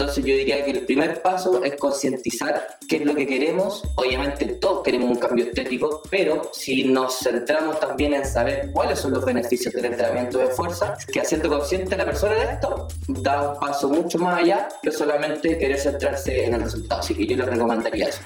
Entonces yo diría que el primer paso es concientizar qué es lo que queremos. Obviamente todos queremos un cambio estético, pero si nos centramos también en saber cuáles son los beneficios del entrenamiento de fuerza, que haciendo consciente la persona de esto, da un paso mucho más allá que solamente querer centrarse en el resultado. Así que yo le recomendaría eso.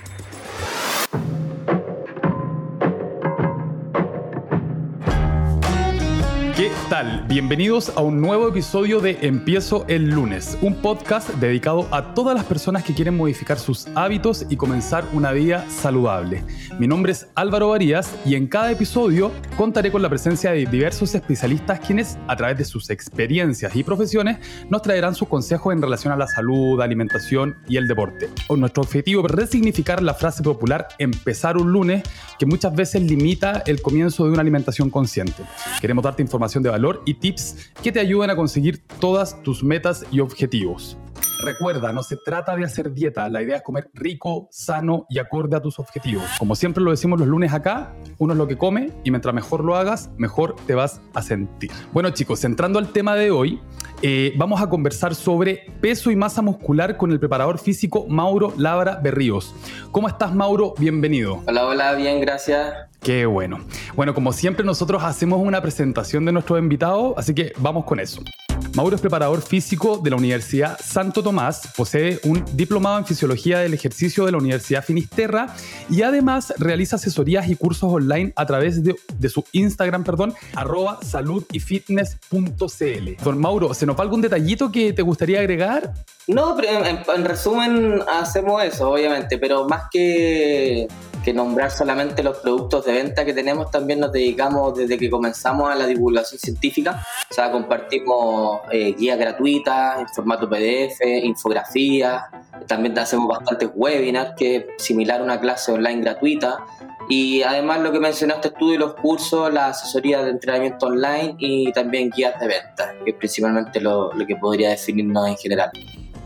Bienvenidos a un nuevo episodio de Empiezo el lunes, un podcast dedicado a todas las personas que quieren modificar sus hábitos y comenzar una vida saludable. Mi nombre es Álvaro Varías y en cada episodio contaré con la presencia de diversos especialistas quienes, a través de sus experiencias y profesiones, nos traerán sus consejos en relación a la salud, alimentación y el deporte. Nuestro objetivo es resignificar la frase popular empezar un lunes que muchas veces limita el comienzo de una alimentación consciente. Queremos darte información de valor y tips que te ayuden a conseguir todas tus metas y objetivos. Recuerda, no se trata de hacer dieta, la idea es comer rico, sano y acorde a tus objetivos. Como siempre lo decimos los lunes acá, uno es lo que come y mientras mejor lo hagas, mejor te vas a sentir. Bueno chicos, entrando al tema de hoy, eh, vamos a conversar sobre peso y masa muscular con el preparador físico Mauro Labra Berríos. ¿Cómo estás Mauro? Bienvenido. Hola, hola, bien, gracias. Qué bueno. Bueno, como siempre nosotros hacemos una presentación de nuestro invitado, así que vamos con eso. Mauro es preparador físico de la Universidad Santo Tomás, posee un diplomado en Fisiología del Ejercicio de la Universidad Finisterra y además realiza asesorías y cursos online a través de, su Instagram, perdón, arroba saludyfitness.cl. Don Mauro, ¿se nos va algún detallito que te gustaría agregar? No, pero en resumen hacemos eso, obviamente, pero más que que nombrar solamente los productos de venta que tenemos, también nos dedicamos desde que comenzamos a la divulgación científica. O sea, compartimos eh, guías gratuitas en formato PDF, infografías, también hacemos bastantes webinars, que es similar a una clase online gratuita. Y además lo que mencionaste tú de los cursos, la asesoría de entrenamiento online y también guías de venta, que es principalmente lo, lo que podría definirnos en general.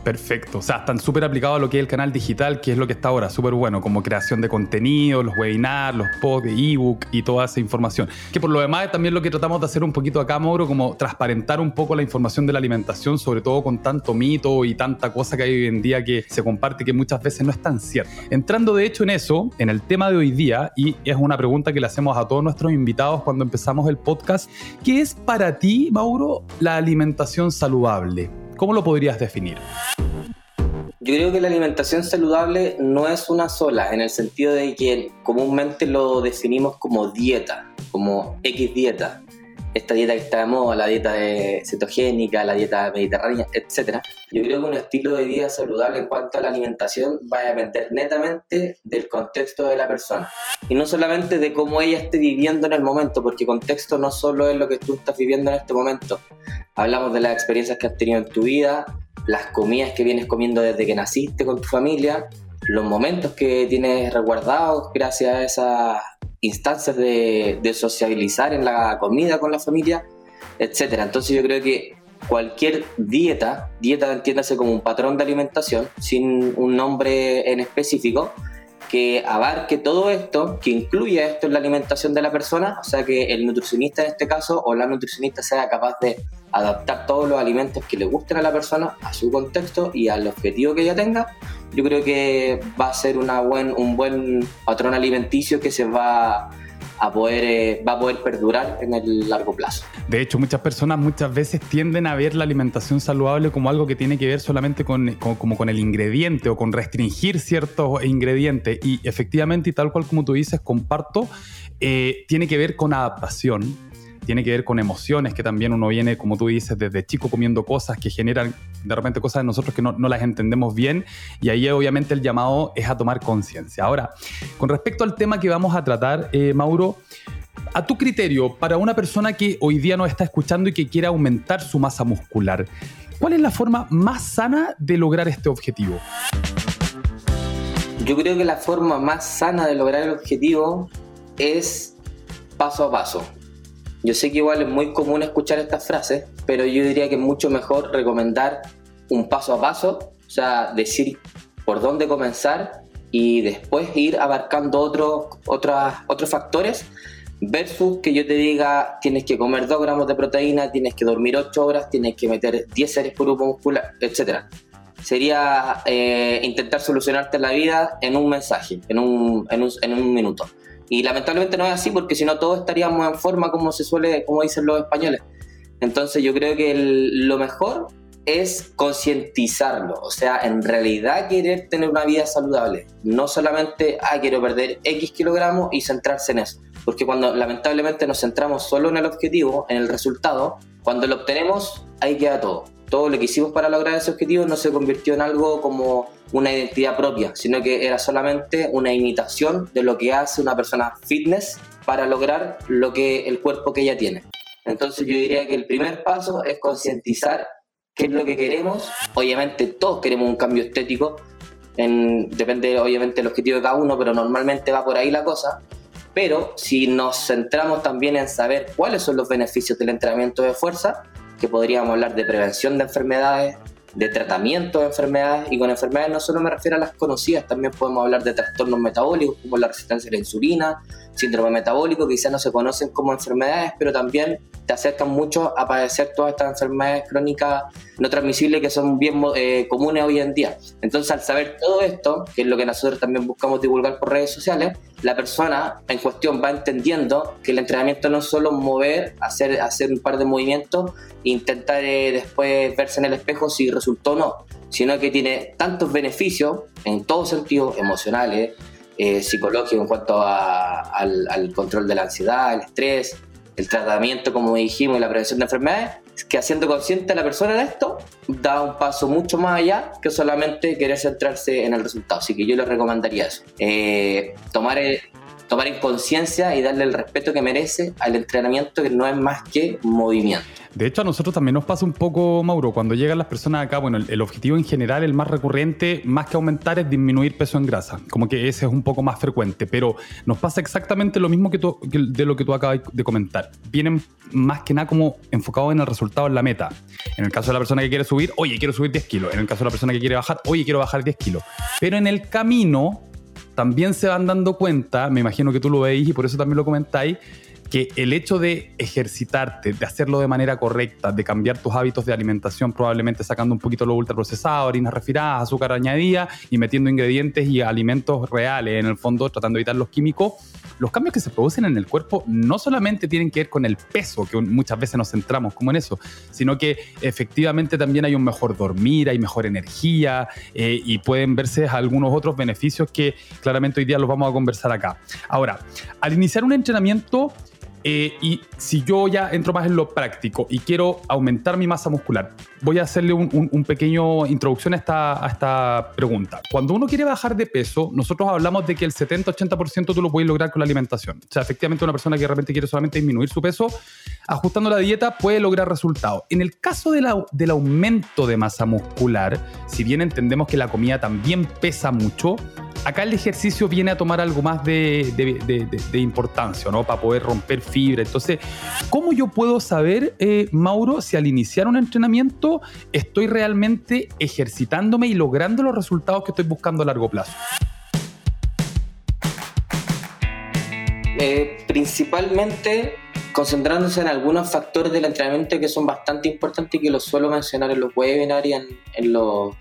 Perfecto. O sea, están súper aplicados a lo que es el canal digital, que es lo que está ahora, súper bueno, como creación de contenido, los webinars, los posts de ebook y toda esa información. Que por lo demás también lo que tratamos de hacer un poquito acá, Mauro, como transparentar un poco la información de la alimentación, sobre todo con tanto mito y tanta cosa que hay hoy en día que se comparte que muchas veces no es tan cierta. Entrando de hecho en eso, en el tema de hoy día, y es una pregunta que le hacemos a todos nuestros invitados cuando empezamos el podcast, ¿qué es para ti, Mauro, la alimentación saludable? ¿Cómo lo podrías definir? Yo creo que la alimentación saludable no es una sola, en el sentido de que comúnmente lo definimos como dieta, como X dieta. Esta dieta que está de moda, la dieta cetogénica, la dieta mediterránea, etc. Yo creo que un estilo de vida saludable en cuanto a la alimentación va a depender netamente del contexto de la persona. Y no solamente de cómo ella esté viviendo en el momento, porque contexto no solo es lo que tú estás viviendo en este momento. Hablamos de las experiencias que has tenido en tu vida, las comidas que vienes comiendo desde que naciste con tu familia, los momentos que tienes resguardados gracias a esas instancias de, sociabilizar en la comida con la familia, etc. Entonces yo creo que cualquier dieta, dieta entiéndase como un patrón de alimentación, sin un nombre en específico, que abarque todo esto, que incluya esto en la alimentación de la persona, o sea que el nutricionista en este caso o la nutricionista sea capaz de adaptar todos los alimentos que le gusten a la persona, a su contexto y al objetivo que ella tenga, yo creo que va a ser una buen, un buen patrón alimenticio que se va a poder, eh, va a poder perdurar en el largo plazo. De hecho, muchas personas muchas veces tienden a ver la alimentación saludable como algo que tiene que ver solamente con, como con el ingrediente o con restringir ciertos ingredientes. Y efectivamente, tal cual como tú dices, comparto, eh, tiene que ver con adaptación tiene que ver con emociones, que también uno viene, como tú dices, desde chico comiendo cosas que generan de repente cosas de nosotros que no, las entendemos bien y ahí obviamente el llamado es a tomar conciencia. Ahora, con respecto al tema que vamos a tratar, eh, Mauro, a tu criterio, para una persona que hoy día nos está escuchando y que quiere aumentar su masa muscular, ¿cuál es la forma más sana de lograr este objetivo? Yo creo que la forma más sana de lograr el objetivo es paso a paso. Yo sé que igual es muy común escuchar estas frases, pero yo diría que es mucho mejor recomendar un paso a paso, o sea, decir por dónde comenzar y después ir abarcando otros, otros factores versus que yo te diga tienes que comer 2 gramos de proteína, tienes que dormir 8 horas, tienes que meter 10 series por grupo muscular, etc. sería eh, intentar solucionarte la vida en un mensaje, en un, en un, en un minuto. Y lamentablemente no es así porque si no todos estaríamos en forma como se suele, como dicen los españoles. Entonces yo creo que lo mejor es concientizarlo, o sea, en realidad querer tener una vida saludable, no solamente, ah, quiero perder X kilogramos y centrarse en eso, porque cuando lamentablemente nos centramos solo en el objetivo, en el resultado, cuando lo obtenemos, ahí queda todo. Todo lo que hicimos para lograr ese objetivo no se convirtió en algo como una identidad propia, sino que era solamente una imitación de lo que hace una persona fitness para lograr lo que el cuerpo que ella tiene. Entonces yo diría que el primer paso es concientizar qué es lo que queremos. Obviamente todos queremos un cambio estético, depende obviamente del objetivo de cada uno, pero normalmente va por ahí la cosa. Pero si nos centramos también en saber cuáles son los beneficios del entrenamiento de fuerza, que podríamos hablar de prevención de enfermedades, de tratamiento de enfermedades, y con enfermedades no solo me refiero a las conocidas, también podemos hablar de trastornos metabólicos como la resistencia a la insulina, síndrome metabólico, quizás no se conocen como enfermedades, pero también te acercan mucho a padecer todas estas enfermedades crónicas no transmisibles que son bien eh, comunes hoy en día. Entonces, al saber todo esto, que es lo que nosotros también buscamos divulgar por redes sociales, la persona en cuestión va entendiendo que el entrenamiento no es solo mover, hacer, hacer un par de movimientos e intentar eh, después verse en el espejo si resultó o no, sino que tiene tantos beneficios en todos sentidos, emocionales, eh, psicológicos en cuanto al, al control de la ansiedad, el estrés, el tratamiento, como dijimos, y la prevención de enfermedades, que haciendo consciente a la persona de esto, da un paso mucho más allá que solamente querer centrarse en el resultado. Así que yo les recomendaría eso. Eh, tomar, tomar en conciencia y darle el respeto que merece al entrenamiento, que no es más que movimiento. De hecho, a nosotros también nos pasa un poco, Mauro, cuando llegan las personas acá, bueno, el, objetivo en general, el más recurrente, más que aumentar, es disminuir peso en grasa. Como que ese es un poco más frecuente, pero nos pasa exactamente lo mismo que, de lo que tú acabas de comentar. Vienen más que nada como enfocados en el resultado, en la meta. En el caso de la persona que quiere subir, oye, quiero subir 10 kilos. En el caso de la persona que quiere bajar, oye, quiero bajar 10 kilos. Pero en el camino también se van dando cuenta, me imagino que tú lo veis y por eso también lo comentáis, que el hecho de ejercitarte, de hacerlo de manera correcta, de cambiar tus hábitos de alimentación, probablemente sacando un poquito lo ultraprocesado, harinas refinadas, azúcar añadida y metiendo ingredientes y alimentos reales en el fondo, tratando de evitar los químicos, los cambios que se producen en el cuerpo no solamente tienen que ver con el peso, que muchas veces nos centramos como en eso, sino que efectivamente también hay un mejor dormir, hay mejor energía eh, y pueden verse algunos otros beneficios que claramente hoy día los vamos a conversar acá. Ahora, al iniciar un entrenamiento, eh, y si yo ya entro más en lo práctico y quiero aumentar mi masa muscular, voy a hacerle un, pequeño introducción a esta, a pregunta. Cuando uno quiere bajar de peso, nosotros hablamos de que el 70-80% tú lo puedes lograr con la alimentación. O sea, efectivamente una persona que de repente quiere solamente disminuir su peso, ajustando la dieta puede lograr resultados. En el caso del aumento de masa muscular, si bien entendemos que la comida también pesa mucho, acá el ejercicio viene a tomar algo más de, importancia, ¿no? Para poder romper fibra. Entonces, ¿cómo yo puedo saber, eh, Mauro, si al iniciar un entrenamiento estoy realmente ejercitándome y logrando los resultados que estoy buscando a largo plazo? Eh, principalmente concentrándose en algunos factores del entrenamiento que son bastante importantes y que los suelo mencionar en los webinars y en, los,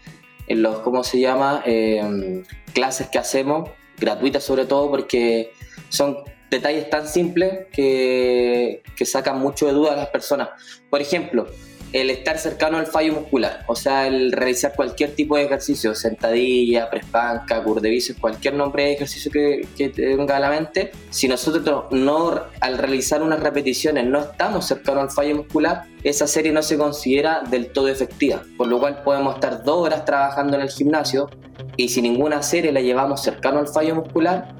en los, ¿cómo se llama? Eh, clases que hacemos, gratuitas sobre todo, porque son detalles tan simples que, que sacan mucho de duda a las personas. Por ejemplo, el estar cercano al fallo muscular, o sea, el realizar cualquier tipo de ejercicio, sentadilla, prespanca, curdevicio, cualquier nombre de ejercicio que, que te venga a la mente, si nosotros no, al realizar unas repeticiones, no estamos cercanos al fallo muscular, esa serie no se considera del todo efectiva, por lo cual podemos estar dos horas trabajando en el gimnasio y si ninguna serie la llevamos cercano al fallo muscular,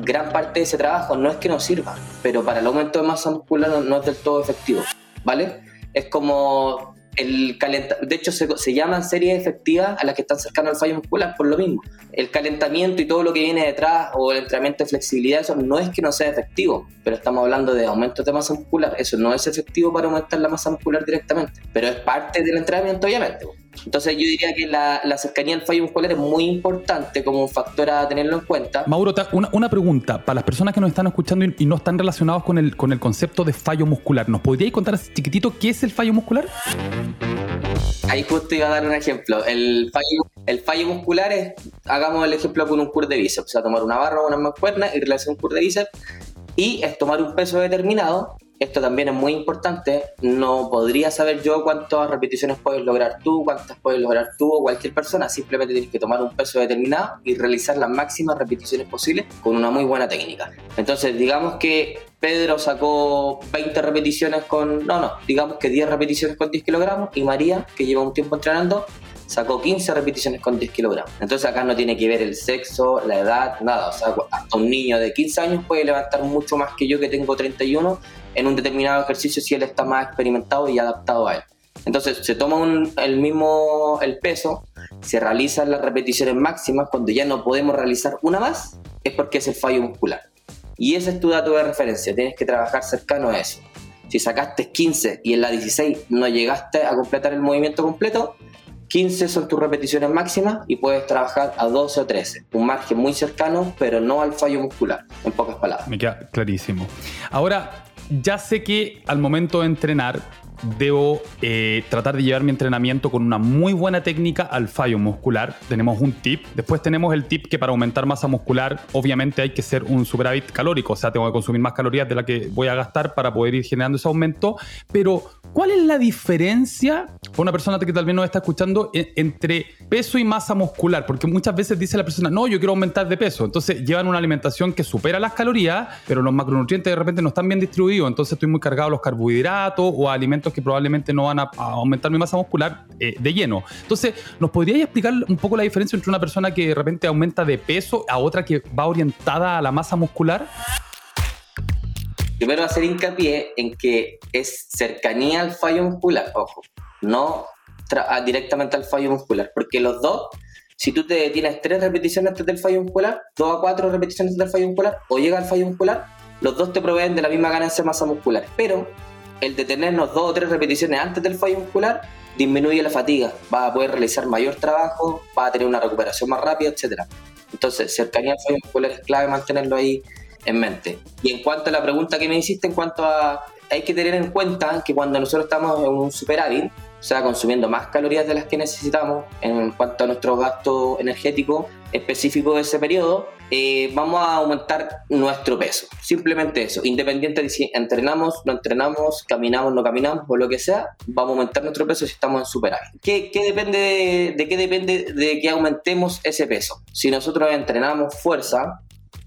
gran parte de ese trabajo no es que nos sirva, pero para el aumento de masa muscular no es del todo efectivo, ¿vale? Es como el calentamiento, de hecho se, se, llaman series efectivas a las que están cercanas al fallo muscular por lo mismo. El calentamiento y todo lo que viene detrás o el entrenamiento de flexibilidad, eso no es que no sea efectivo, pero estamos hablando de aumento de masa muscular, eso no es efectivo para aumentar la masa muscular directamente, pero es parte del entrenamiento obviamente. Entonces yo diría que la, cercanía al fallo muscular es muy importante como un factor a tenerlo en cuenta. Mauro, una, pregunta. Para las personas que nos están escuchando y, no están relacionados con el, con el concepto de fallo muscular, ¿nos podríais contar chiquitito qué es el fallo muscular? Ahí justo iba a dar un ejemplo. El fallo, el fallo muscular es, hagamos el ejemplo con un curl de bíceps, o sea, tomar una barra o una mancuerna y realizar un curl de bíceps y es tomar un peso determinado esto también es muy importante, no podría saber yo cuántas repeticiones puedes lograr tú, cuántas puedes lograr tú o cualquier persona, simplemente tienes que tomar un peso determinado y realizar las máximas repeticiones posibles con una muy buena técnica. Entonces, digamos que Pedro sacó 20 repeticiones con, no, no, digamos que 10 repeticiones con 10 kilogramos y María, que lleva un tiempo entrenando, sacó 15 repeticiones con 10 kilogramos. Entonces acá no tiene que ver el sexo, la edad, nada. O sea, hasta un niño de 15 años puede levantar mucho más que yo que tengo 31 en un determinado ejercicio si él está más experimentado y adaptado a él. Entonces se toma el mismo el peso, se realizan las repeticiones máximas cuando ya no podemos realizar una más, es porque es el fallo muscular. Y ese es tu dato de referencia, tienes que trabajar cercano a eso. Si sacaste 15 y en la 16 no llegaste a completar el movimiento completo, 15 son tus repeticiones máximas y puedes trabajar a 12 o 13. Un margen muy cercano, pero no al fallo muscular, en pocas palabras. Me queda clarísimo. Ahora, ya sé que al momento de entrenar debo eh, tratar de llevar mi entrenamiento con una muy buena técnica al fallo muscular. Tenemos un tip. Después tenemos el tip que para aumentar masa muscular, obviamente hay que ser un superávit calórico. O sea, tengo que consumir más calorías de la que voy a gastar para poder ir generando ese aumento. Pero, ¿cuál es la diferencia para una persona que tal vez no está escuchando entre peso y masa muscular? Porque muchas veces dice la persona, no, yo quiero aumentar de peso. Entonces llevan una alimentación que supera las calorías, pero los macronutrientes de repente no están bien distribuidos. Entonces estoy muy cargado a los carbohidratos o a alimentos que probablemente no van a, aumentar mi masa muscular eh, de lleno. Entonces, ¿nos podríais explicar un poco la diferencia entre una persona que de repente aumenta de peso a otra que va orientada a la masa muscular? Primero hacer hincapié en que es cercanía al fallo muscular, ojo, no directamente al fallo muscular, porque los dos si tú te tienes tres repeticiones antes del fallo muscular, dos a cuatro repeticiones antes del fallo muscular, o llega al fallo muscular, los dos te proveen de la misma ganancia de masa muscular. Pero el detenernos dos o tres repeticiones antes del fallo muscular disminuye la fatiga, va a poder realizar mayor trabajo, va a tener una recuperación más rápida, etc. Entonces, cercanía al fallo muscular es clave mantenerlo ahí en mente. Y en cuanto a la pregunta que me hiciste, en cuanto a, hay que tener en cuenta que cuando nosotros estamos en un superávit, o sea, consumiendo más calorías de las que necesitamos en cuanto a nuestro gasto energético específico de ese periodo, eh, vamos a aumentar nuestro peso. Simplemente eso, independiente de si entrenamos, no entrenamos, caminamos, no caminamos o lo que sea, vamos a aumentar nuestro peso si estamos en superávit. ¿Qué, depende de, qué depende de que aumentemos ese peso? Si nosotros entrenamos fuerza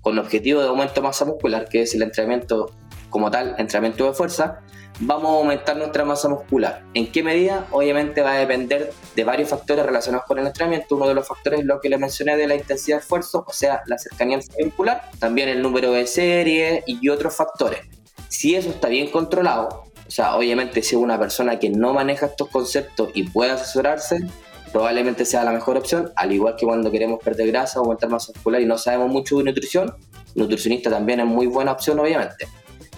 con el objetivo de aumento de masa muscular, que es el entrenamiento como tal, entrenamiento de fuerza, vamos a aumentar nuestra masa muscular. ¿En qué medida? Obviamente va a depender de varios factores relacionados con el entrenamiento. Uno de los factores es lo que le mencioné de la intensidad de esfuerzo, o sea, la cercanía muscular, también el número de series y otros factores. Si eso está bien controlado, o sea, obviamente si es una persona que no maneja estos conceptos y puede asesorarse, probablemente sea la mejor opción, al igual que cuando queremos perder grasa o aumentar masa muscular y no sabemos mucho de nutrición, nutricionista también es muy buena opción, obviamente.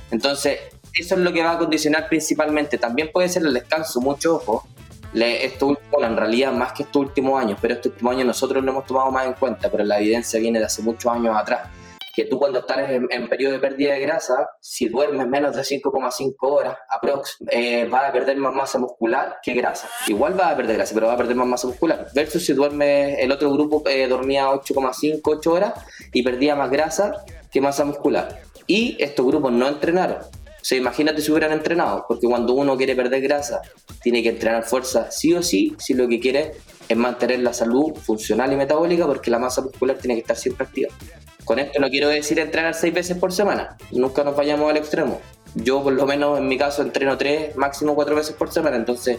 Entonces, eso es lo que va a condicionar principalmente. También puede ser el descanso, mucho ojo. Esto último, en realidad, más que estos últimos años, pero estos últimos años nosotros lo hemos tomado más en cuenta, pero la evidencia viene de hace muchos años atrás. Que tú cuando estás en, periodo de pérdida de grasa, si duermes menos de 5,5 horas aprox, eh, vas a perder más masa muscular que grasa. Igual vas a perder grasa, pero vas a perder más masa muscular. Versus si duermes, el otro grupo eh, dormía 8,5, 8 horas y perdía más grasa que masa muscular. Y estos grupos no entrenaron sea, imagínate si hubieran entrenado, porque cuando uno quiere perder grasa, tiene que entrenar fuerza sí o sí, si lo que quiere es mantener la salud funcional y metabólica, porque la masa muscular tiene que estar siempre activa. Con esto no quiero decir entrenar seis veces por semana, nunca nos vayamos al extremo. Yo por lo menos en mi caso entreno tres, máximo cuatro veces por semana, entonces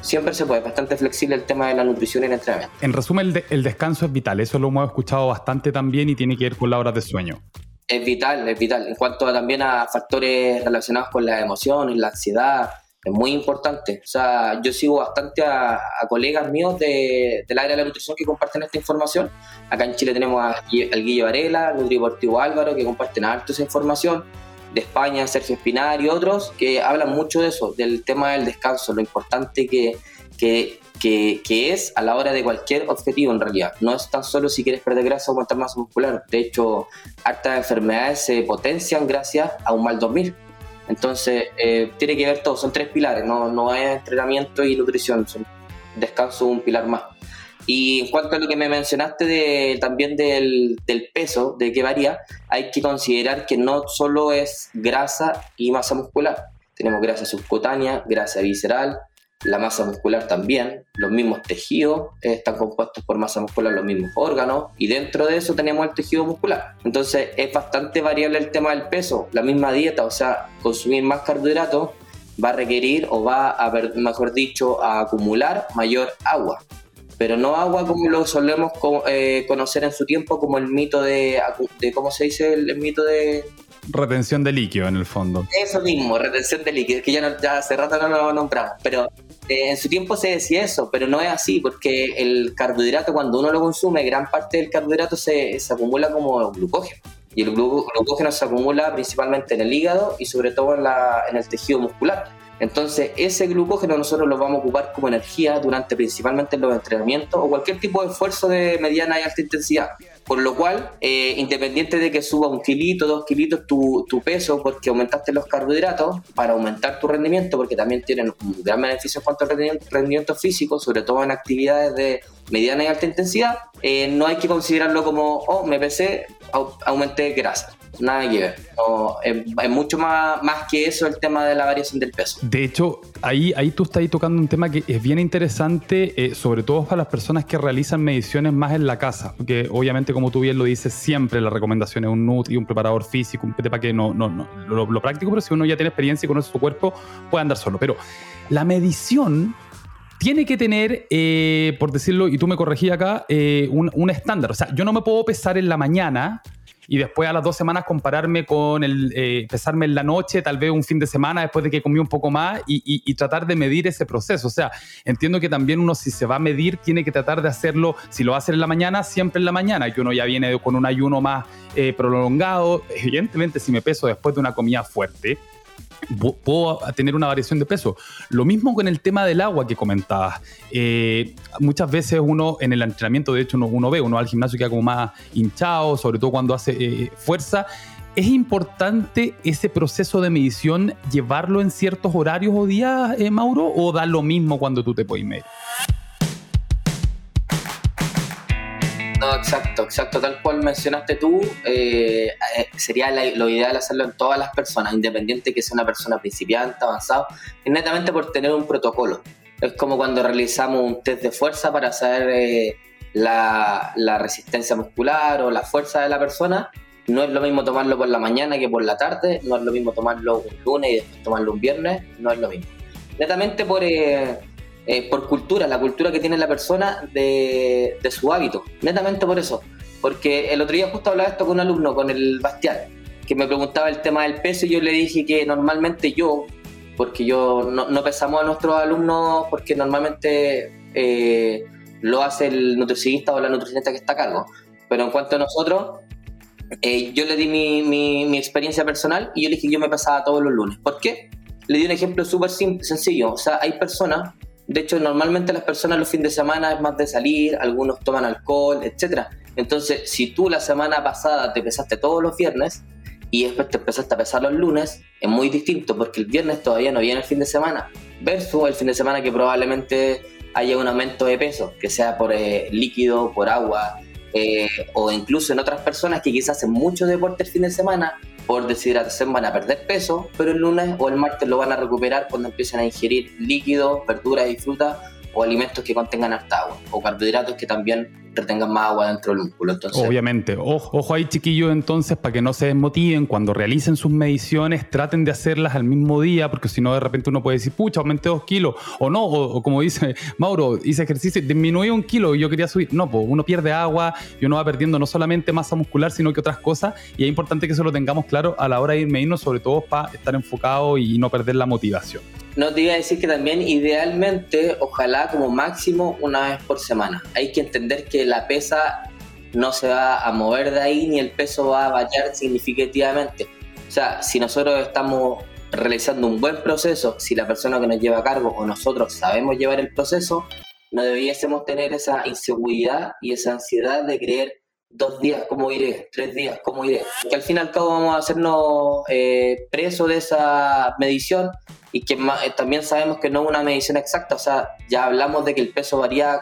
siempre se puede, bastante flexible el tema de la nutrición y el entrenamiento. En resumen, el, el descanso es vital, eso lo hemos escuchado bastante también y tiene que ver con las horas de sueño es vital, es vital. En cuanto también a factores relacionados con las emociones, la ansiedad, es muy importante. O sea, yo sigo bastante a, colegas míos de, del área de la nutrición que comparten esta información. Acá en Chile tenemos al Guillo Varela, Nutriportivo Álvaro, que comparten harto esa información. De España, Sergio Espinar y otros que hablan mucho de eso, del tema del descanso, lo importante que, que que, que, es a la hora de cualquier objetivo en realidad. No es tan solo si quieres perder grasa o aumentar masa muscular. De hecho, hartas enfermedades se potencian gracias a un mal dormir. Entonces, eh, tiene que ver todo, son tres pilares, no, no es entrenamiento y nutrición, descanso un pilar más. Y en cuanto a lo que me mencionaste de, también del, del, peso, de que varía, hay que considerar que no solo es grasa y masa muscular. Tenemos grasa subcutánea, grasa visceral, la masa muscular también, los mismos tejidos están compuestos por masa muscular, los mismos órganos, y dentro de eso tenemos el tejido muscular. Entonces es bastante variable el tema del peso, la misma dieta, o sea, consumir más carbohidratos va a requerir o va a, mejor dicho, a acumular mayor agua. Pero no agua como lo solemos eh, conocer en su tiempo como el mito de, de ¿cómo se dice el, mito de retención de líquido en el fondo. Eso mismo, retención de líquido, que ya, no, ya hace rato no lo nombramos, pero eh, en su tiempo se decía eso, pero no es así, porque el carbohidrato cuando uno lo consume, gran parte del carbohidrato se, se acumula como glucógeno. Y el glucógeno se acumula principalmente en el hígado y sobre todo en, la, en el tejido muscular. Entonces, ese glucógeno nosotros lo vamos a ocupar como energía durante principalmente los entrenamientos o cualquier tipo de esfuerzo de mediana y alta intensidad. Por lo cual, eh, independiente de que suba un kilito, dos kilitos tu, peso porque aumentaste los carbohidratos, para aumentar tu rendimiento, porque también tienen un gran beneficio en cuanto al rendimiento, físico, sobre todo en actividades de mediana y alta intensidad, eh, no hay que considerarlo como, oh, me pesé, aumenté grasa nada que ver. es, mucho más, más que eso el tema de la variación del peso. De hecho, ahí, ahí tú estás tocando un tema que es bien interesante, eh, sobre todo para las personas que realizan mediciones más en la casa, porque obviamente, como tú bien lo dices, siempre la recomendación es un nutri, un preparador físico, un que no, no, no lo, práctico, pero si uno ya tiene experiencia y conoce su cuerpo, puede andar solo. Pero la medición tiene que tener, eh, por decirlo, y tú me corregí acá, eh, un, un, estándar. O sea, yo no me puedo pesar en la mañana y después a las dos semanas compararme con el eh, pesarme en la noche, tal vez un fin de semana después de que comí un poco más y, y, tratar de medir ese proceso. O sea, entiendo que también uno si se va a medir tiene que tratar de hacerlo, si lo va a hacer en la mañana, siempre en la mañana, que uno ya viene con un ayuno más eh, prolongado. Evidentemente, si me peso después de una comida fuerte, puedo tener una variación de peso. Lo mismo con el tema del agua que comentabas. Eh, muchas veces uno en el entrenamiento, de hecho, uno, ve, uno al gimnasio queda como más hinchado, sobre todo cuando hace eh, fuerza. ¿Es importante ese proceso de medición llevarlo en ciertos horarios o días, eh, Mauro, o da lo mismo cuando tú te puedes medir? No, exacto, exacto. Tal cual mencionaste tú, eh, eh, sería lo ideal hacerlo en todas las personas, independiente que sea una persona principiante, avanzado, es netamente por tener un protocolo. Es como cuando realizamos un test de fuerza para saber eh, la, resistencia muscular o la fuerza de la persona. No es lo mismo tomarlo por la mañana que por la tarde, no es lo mismo tomarlo un lunes y después tomarlo un viernes, no es lo mismo. Netamente por por cultura, la cultura que tiene la persona de, su hábito, netamente por eso. Porque el otro día justo hablaba esto con un alumno, con el Bastián, que me preguntaba el tema del peso y yo le dije que normalmente yo, porque yo no, pesamos a nuestros alumnos porque normalmente eh, lo hace el nutricionista o la nutricionista que está a cargo, pero en cuanto a nosotros, eh, yo le di mi, mi, mi, experiencia personal y yo le dije que yo me pesaba todos los lunes. ¿Por qué? Le di un ejemplo súper sencillo. O sea, hay personas de hecho, normalmente las personas los fines de semana es más de salir, algunos toman alcohol, etc. Entonces, si tú la semana pasada te pesaste todos los viernes y después te empezaste a pesar los lunes, es muy distinto porque el viernes todavía no viene el fin de semana, versus el fin de semana que probablemente haya un aumento de peso, que sea por eh, líquido, por agua, eh, o incluso en otras personas que quizás hacen mucho deporte el fin de semana por deshidratación van a perder peso, pero el lunes o el martes lo van a recuperar cuando empiecen a ingerir líquidos, verduras y frutas o alimentos que contengan harta agua o carbohidratos que también más agua dentro del músculo. Obviamente. Ojo, ojo ahí, chiquillos, entonces, para que no se desmotiven, cuando realicen sus mediciones, traten de hacerlas al mismo día, porque si no, de repente uno puede decir, pucha, aumenté dos kilos, o no, o, como dice Mauro, hice ejercicio, disminuí un kilo y yo quería subir. No, pues uno pierde agua y uno va perdiendo no solamente masa muscular, sino que otras cosas, y es importante que eso lo tengamos claro a la hora de ir medindo, sobre todo para estar enfocado y no perder la motivación. No te iba a decir que también idealmente, ojalá como máximo una vez por semana. Hay que entender que la pesa no se va a mover de ahí ni el peso va a variar significativamente. O sea, si nosotros estamos realizando un buen proceso, si la persona que nos lleva a cargo o nosotros sabemos llevar el proceso, no debiésemos tener esa inseguridad y esa ansiedad de creer dos días cómo iré, tres días cómo iré. Que al fin y al cabo vamos a hacernos eh, de esa medición y que eh, también sabemos que no es una medición exacta, o sea, ya hablamos de que el peso varía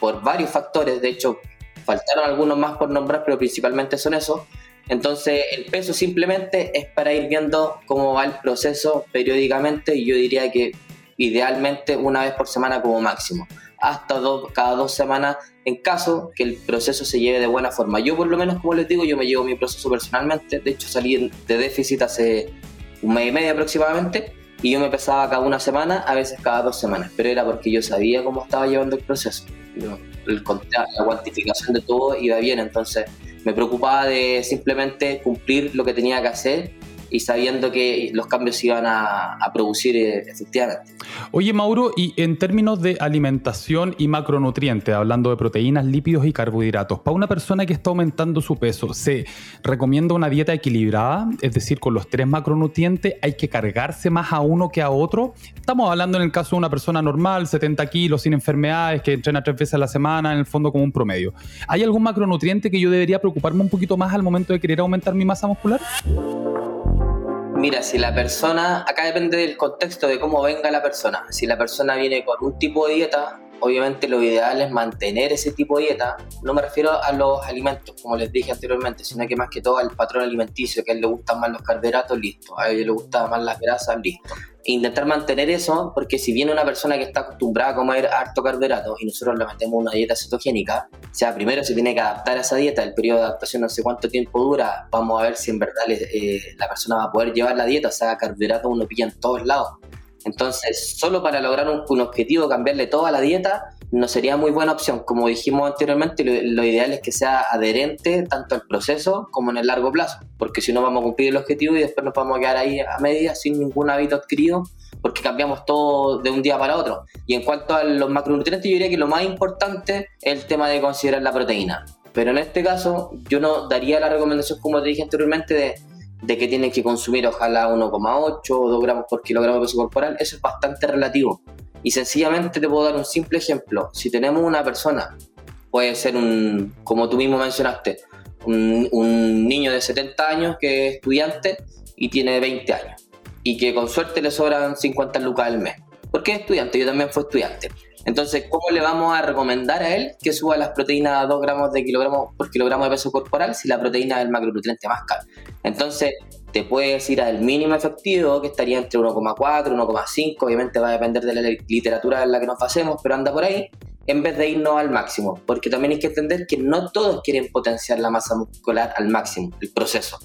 por varios factores, de hecho faltaron algunos más por nombrar, pero principalmente son esos. Entonces el peso simplemente es para ir viendo cómo va el proceso periódicamente y yo diría que idealmente una vez por semana como máximo hasta cada dos semanas en caso que el proceso se lleve de buena forma. Yo por lo menos, como les digo, yo me llevo mi proceso personalmente, de hecho salí de déficit hace un mes y medio aproximadamente y yo me pesaba cada una semana, a veces cada dos semanas, pero era porque yo sabía cómo estaba llevando el proceso. El, la cuantificación de todo iba bien, entonces me preocupaba de simplemente cumplir lo que tenía que hacer y sabiendo que los cambios se iban a, producir eh, efectivamente. Oye, Mauro, y en términos de alimentación y macronutrientes, hablando de proteínas, lípidos y carbohidratos, para una persona que está aumentando su peso, ¿se recomienda una dieta equilibrada? Es decir, con los tres macronutrientes, ¿hay que cargarse más a uno que a otro? Estamos hablando en el caso de una persona normal, 70 kilos, sin enfermedades, que entrena tres veces a la semana, en el fondo como un promedio. ¿Hay algún macronutriente que yo debería preocuparme un poquito más al momento de querer aumentar mi masa muscular? Mira, si la persona, acá depende del contexto de cómo venga la persona. Si la persona viene con un tipo de dieta, obviamente lo ideal es mantener ese tipo de dieta. No me refiero a los alimentos, como les dije anteriormente, sino que más que todo al patrón alimenticio, que a él le gustan más los carbohidratos, listo. A él le gustan más las grasas, listo intentar mantener eso, porque si viene una persona que está acostumbrada a comer harto carbohidrato y nosotros le metemos una dieta cetogénica, o sea, primero se tiene que adaptar a esa dieta, el periodo de adaptación no sé cuánto tiempo dura, vamos a ver si en verdad eh, la persona va a poder llevar la dieta, o sea, carbohidratos uno pilla en todos lados. Entonces, solo para lograr un, objetivo, cambiarle toda la dieta, no sería muy buena opción. Como dijimos anteriormente, lo, ideal es que sea adherente tanto al proceso como en el largo plazo, porque si no vamos a cumplir el objetivo y después nos vamos a quedar ahí a medias sin ningún hábito adquirido, porque cambiamos todo de un día para otro. Y en cuanto a los macronutrientes, yo diría que lo más importante es el tema de considerar la proteína. Pero en este caso, yo no daría la recomendación, como te dije anteriormente, de, de que tienen que consumir ojalá 1,8 o 2 gramos por kilogramo de peso corporal. Eso es bastante relativo y sencillamente te puedo dar un simple ejemplo. Si tenemos una persona, puede ser un, como tú mismo mencionaste, un, niño de 70 años que es estudiante y tiene 20 años y que con suerte le sobran 50 lucas al mes. Porque es estudiante, yo también fui estudiante. Entonces, ¿cómo le vamos a recomendar a él que suba las proteínas a 2 gramos de kilogramo por kilogramo de peso corporal si la proteína es el macronutriente más caro? Entonces, te puedes ir al mínimo efectivo, que estaría entre 1,4, 1,5, obviamente va a depender de la literatura en la que nos pasemos, pero anda por ahí, en vez de irnos al máximo, porque también hay que entender que no todos quieren potenciar la masa muscular al máximo, el proceso.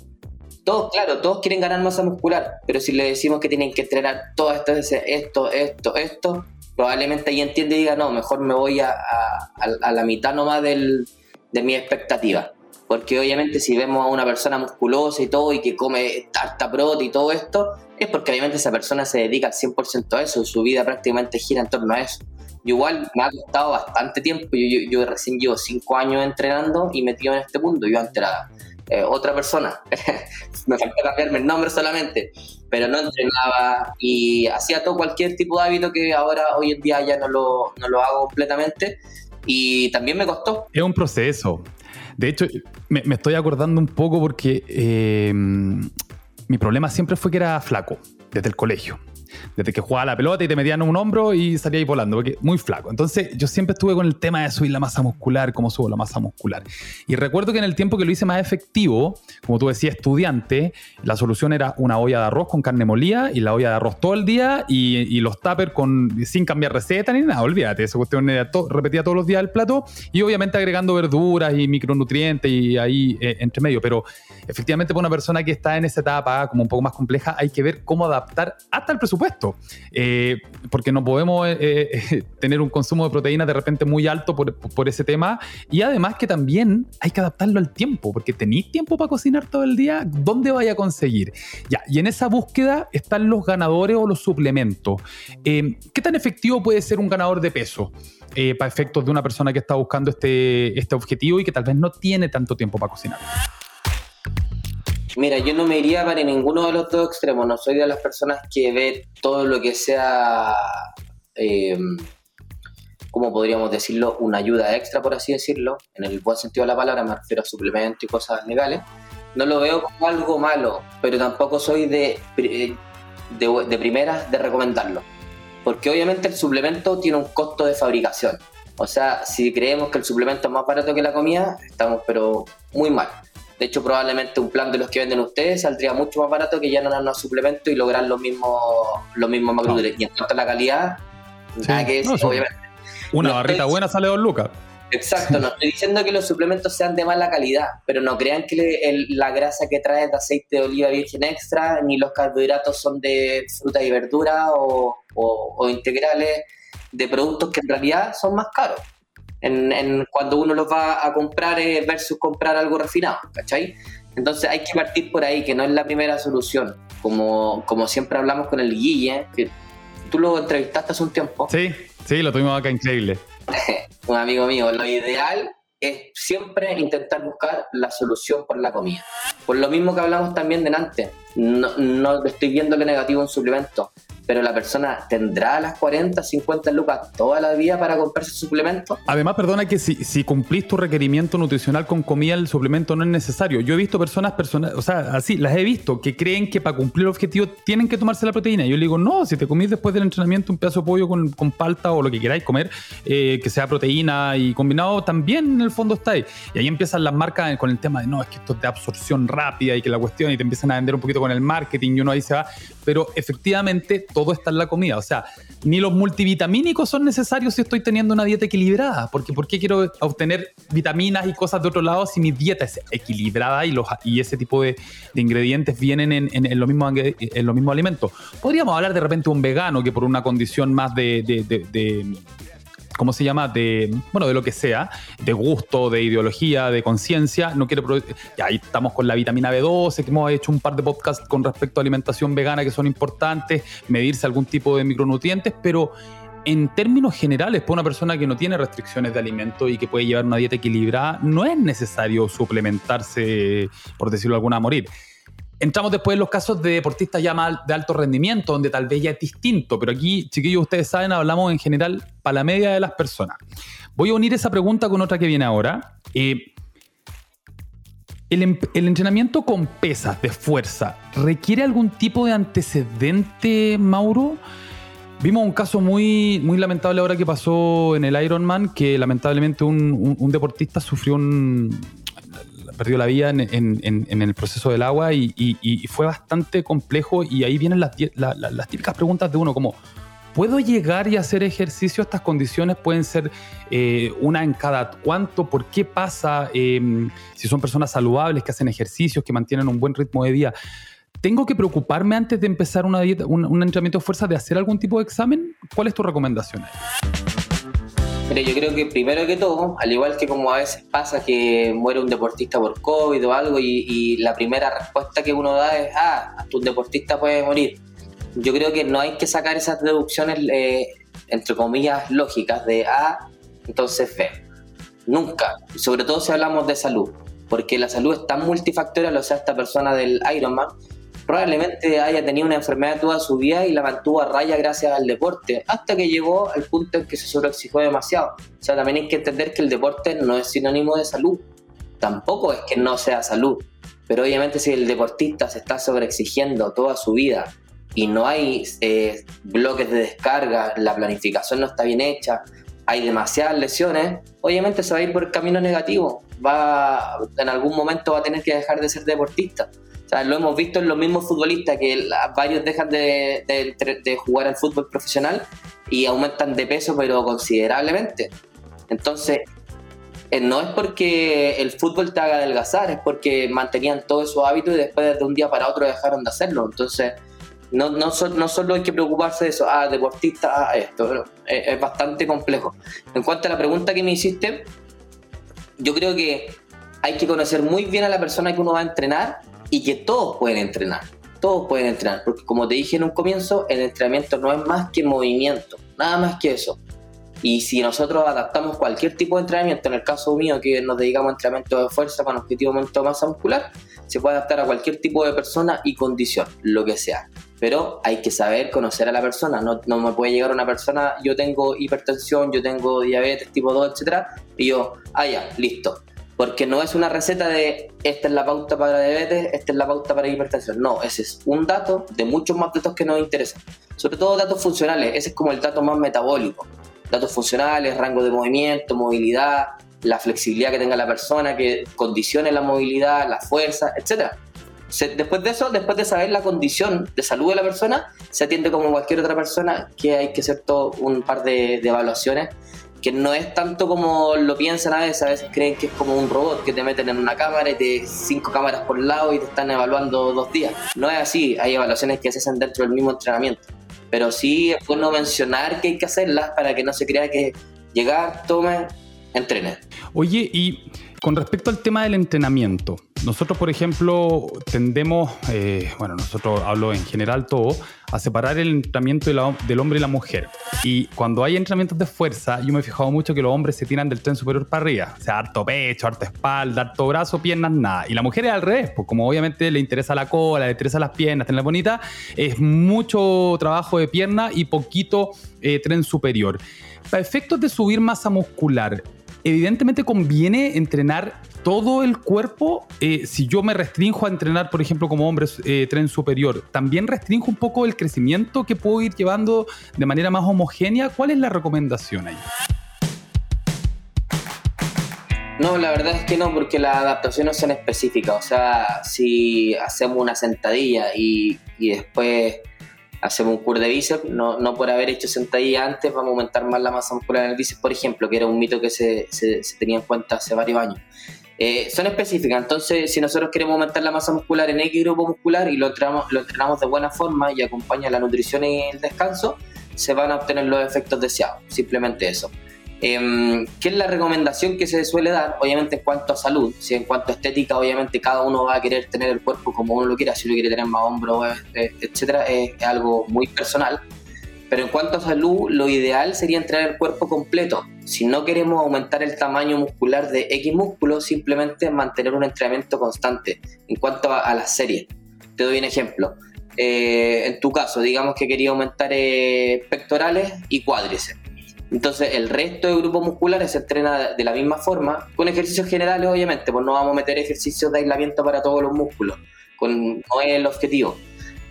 Todos, claro, todos quieren ganar masa muscular, pero si le decimos que tienen que entrenar todo esto, esto, esto, esto, probablemente ahí entiende y diga, no, mejor me voy a, a, la mitad nomás del, de mi expectativa porque obviamente si vemos a una persona musculosa y todo y que come tarta prot y todo esto, es porque obviamente esa persona se dedica al 100% a eso, su vida prácticamente gira en torno a eso. Igual me ha costado bastante tiempo, yo, yo, recién llevo 5 años entrenando y metido en este mundo, yo antes era eh, otra persona, me falta cambiarme el nombre solamente, pero no entrenaba y hacía todo cualquier tipo de hábito que ahora hoy en día ya no lo, no lo hago completamente. Y también me costó. Es un proceso, de hecho, me, estoy acordando un poco porque eh, mi problema siempre fue que era flaco desde el colegio desde que jugaba la pelota y te metían un hombro y salía ahí volando, porque muy flaco. Entonces yo siempre estuve con el tema de subir la masa muscular, cómo subo la masa muscular. Y recuerdo que en el tiempo que lo hice más efectivo, como tú decías, estudiante, la solución era una olla de arroz con carne molida y la olla de arroz todo el día y, los tuppers con, sin cambiar receta ni nada, olvídate, esa cuestión repetía todos los días el plato y obviamente agregando verduras y micronutrientes y ahí eh, entre medio, pero efectivamente para una persona que está en esa etapa como un poco más compleja hay que ver cómo adaptar hasta el presupuesto eh, porque no podemos eh, eh, tener un consumo de proteínas de repente muy alto por, ese tema. Y además que también hay que adaptarlo al tiempo, porque tenéis tiempo para cocinar todo el día, ¿dónde vaya a conseguir? Ya, y en esa búsqueda están los ganadores o los suplementos. ¿Qué tan efectivo puede ser un ganador de peso? para efectos de una persona que está buscando este, este objetivo y que tal vez no tiene tanto tiempo para cocinar. Mira, yo no me iría para ninguno de los dos extremos. No soy de las personas que ve todo lo que sea eh, como podríamos decirlo, una ayuda extra, por así decirlo, en el buen sentido de la palabra, me refiero a suplementos y cosas legales, no lo veo como algo malo, pero tampoco soy de, de, de primeras de recomendarlo. Porque obviamente el suplemento tiene un costo de fabricación. O sea, si creemos que el suplemento es más barato que la comida, estamos pero muy mal. De hecho, probablemente un plan de los que venden ustedes saldría mucho más barato que ya no darnos suplemento y lograr los mismos, los mismos Y en cuanto a la calidad, nada que obviamente. Una barrita buena sale dos lucas. Exacto, no estoy diciendo que los suplementos sean de mala calidad, pero no crean que la grasa que trae de aceite de oliva virgen extra, ni los carbohidratos son de fruta y verdura o, integrales de productos que en realidad son más caros. En, cuando uno los va a comprar eh, versus comprar algo refinado, ¿cachai? Entonces hay que partir por ahí, que no es la primera solución. Como, como siempre hablamos con el Guille, que tú lo entrevistaste hace un tiempo. Sí, sí, lo tuvimos acá increíble. un amigo mío, lo ideal es siempre intentar buscar la solución por la comida. Por lo mismo que hablamos también de antes, no, no estoy viendo lo negativo en suplemento pero la persona tendrá las 40, 50 lucas toda la vida para comprarse suplemento. Además, perdona que si, si cumplís tu requerimiento nutricional con comida, el suplemento no es necesario. Yo he visto personas, personas, o sea, así, las he visto, que creen que para cumplir el objetivo tienen que tomarse la proteína. Yo le digo, no, si te comís después del entrenamiento un pedazo de pollo con, con palta o lo que queráis comer, eh, que sea proteína y combinado, también en el fondo está ahí. Y ahí empiezan las marcas con el tema de, no, es que esto es de absorción rápida y que la cuestión, y te empiezan a vender un poquito con el marketing y uno ahí se va. Pero efectivamente, está en la comida. O sea, ni los multivitamínicos son necesarios si estoy teniendo una dieta equilibrada. Porque ¿por qué quiero obtener vitaminas y cosas de otro lado si mi dieta es equilibrada y, los, y ese tipo de, ingredientes vienen en, en, los mismos, en los mismos alimentos? Podríamos hablar de repente de un vegano que por una condición más de ¿cómo se llama? De, bueno, de lo que sea, de gusto, de ideología, de conciencia, no quiere ya ahí estamos con la vitamina B12, que hemos hecho un par de podcasts con respecto a alimentación vegana que son importantes, medirse algún tipo de micronutrientes, pero en términos generales, para una persona que no tiene restricciones de alimento y que puede llevar una dieta equilibrada, no es necesario suplementarse, por decirlo alguna, a morir. Entramos después en los casos de deportistas ya más de alto rendimiento, donde tal vez ya es distinto, pero aquí, chiquillos, ustedes saben, hablamos en general para la media de las personas. Voy a unir esa pregunta con otra que viene ahora. Eh, em-, el, entrenamiento con pesas de fuerza requiere algún tipo de antecedente, Mauro? Vimos un caso muy, muy lamentable ahora que pasó en el Ironman, que lamentablemente un deportista sufrió un, perdió la vida en, el proceso del agua y, fue bastante complejo y ahí vienen las, típicas preguntas de uno como, ¿puedo llegar y hacer ejercicio? Estas condiciones pueden ser eh, una en cada cuánto, ¿por qué pasa? Em, si son personas saludables que hacen ejercicios, que mantienen un buen ritmo de vida. ¿Tengo que preocuparme antes de empezar una dieta, un, un entrenamiento de fuerza de hacer algún tipo de examen? ¿Cuál es tu recomendación? Mira, yo creo que primero que todo, al igual que como a veces pasa que muere un deportista por COVID o algo y, la primera respuesta que uno da es, ah, un deportista puede morir. Yo creo que no hay que sacar esas deducciones, eh, entre comillas, lógicas de A, entonces B. Nunca, sobre todo si hablamos de salud, porque la salud es tan multifactorial, o sea, esta persona del Ironman probablemente haya tenido una enfermedad toda su vida y la mantuvo a raya gracias al deporte, hasta que llegó al punto en que se sobreexigió demasiado. O sea, también hay que entender que el deporte no es sinónimo de salud, tampoco es que no sea salud, pero obviamente si el deportista se está sobreexigiendo toda su vida y no hay eh, bloques de descarga, la planificación no está bien hecha, hay demasiadas lesiones, obviamente se va a ir por el camino negativo, va, en algún momento va a tener que dejar de ser deportista lo hemos visto en los mismos futbolistas que varios dejan de, jugar al fútbol profesional y aumentan de peso, pero considerablemente. Entonces, eh, no es porque el fútbol te haga adelgazar, es porque mantenían todos esos hábitos y después de un día para otro dejaron de hacerlo. Entonces, no, no, no solo hay que preocuparse de eso, ah, deportista, ah, esto, es, es bastante complejo. En cuanto a la pregunta que me hiciste, yo creo que hay que conocer muy bien a la persona que uno va a entrenar y que todos pueden entrenar. Todos pueden entrenar, porque como te dije en un comienzo, el entrenamiento no es más que movimiento, nada más que eso. Y si nosotros adaptamos cualquier tipo de entrenamiento, en el caso mío que nos dedicamos a entrenamiento de fuerza con objetivo de aumento de masa muscular, se puede adaptar a cualquier tipo de persona y condición, lo que sea. Pero hay que saber conocer a la persona. No, no me puede llegar una persona, yo tengo hipertensión, yo tengo diabetes tipo 2, etcétera, y yo, ah, ya, listo. Porque no es una receta de esta es la pauta para diabetes, esta es la pauta para hipertensión. No, ese es un dato de muchos más datos que nos interesan. Sobre todo datos funcionales, ese es como el dato más metabólico datos funcionales, rango de movimiento, movilidad, la flexibilidad que tenga la persona, que condicione la movilidad, la fuerza, etc. Después de eso, después de saber la condición de salud de la persona, se atiende como cualquier otra persona que hay que hacer todo un par de, evaluaciones que no es tanto como lo piensan a veces, a veces creen que es como un robot que te meten en una cámara y te cinco cámaras por lado y te están evaluando dos días. No es así, hay evaluaciones que se hacen dentro del mismo entrenamiento pero sí es bueno mencionar que hay que hacerlas para que no se crea que llegar, tome, entrene. Oye, y con respecto al tema del entrenamiento, nosotros, por ejemplo, tendemos, eh, bueno, nosotros hablo en general todo, a separar el entrenamiento del hombre y la mujer. Y cuando hay entrenamientos de fuerza, yo me he fijado mucho que los hombres se tiran del tren superior para arriba. O sea, harto pecho, harto espalda, harto brazo, piernas, nada. Y la mujer es al revés, pues como obviamente le interesa la cola, le interesa las piernas, tener bonita, es mucho trabajo de pierna y poquito eh, tren superior. Para efectos de subir masa muscular, evidentemente conviene entrenar todo el cuerpo. Eh, si yo me restringo a entrenar, por ejemplo, como hombre, eh, tren superior, ¿también restringo un poco el crecimiento que puedo ir llevando de manera más homogénea? ¿Cuál es la recomendación ahí? No, la verdad es que no, porque las adaptaciones son específicas. O sea, si hacemos una sentadilla y después hacemos un curso de bíceps, no, no por haber hecho sentadilla antes vamos a aumentar más la masa muscular en el bíceps, por ejemplo, que era un mito que se, se, tenía en cuenta hace varios años. Eh, son específicas, entonces si nosotros queremos aumentar la masa muscular en X grupo muscular y lo entrenamos, lo entrenamos de buena forma y acompaña la nutrición y el descanso, se van a obtener los efectos deseados, simplemente eso. Eh, ¿Qué es la recomendación que se suele dar? Obviamente en cuanto a salud, si en cuanto a estética, obviamente cada uno va a querer tener el cuerpo como uno lo quiera, si uno quiere tener más hombros, eh, eh, etcétera, es, algo muy personal. Pero en cuanto a salud, lo ideal sería entrenar el cuerpo completo. Si no queremos aumentar el tamaño muscular de X músculo, simplemente mantener un entrenamiento constante en cuanto a, a las series. Te doy un ejemplo. Eh, en tu caso, digamos que quería aumentar pectorales y cuádriceps entonces el resto de grupos musculares se entrena de la misma forma, con ejercicios generales obviamente, pues no vamos a meter ejercicios de aislamiento para todos los músculos, con, no es el objetivo,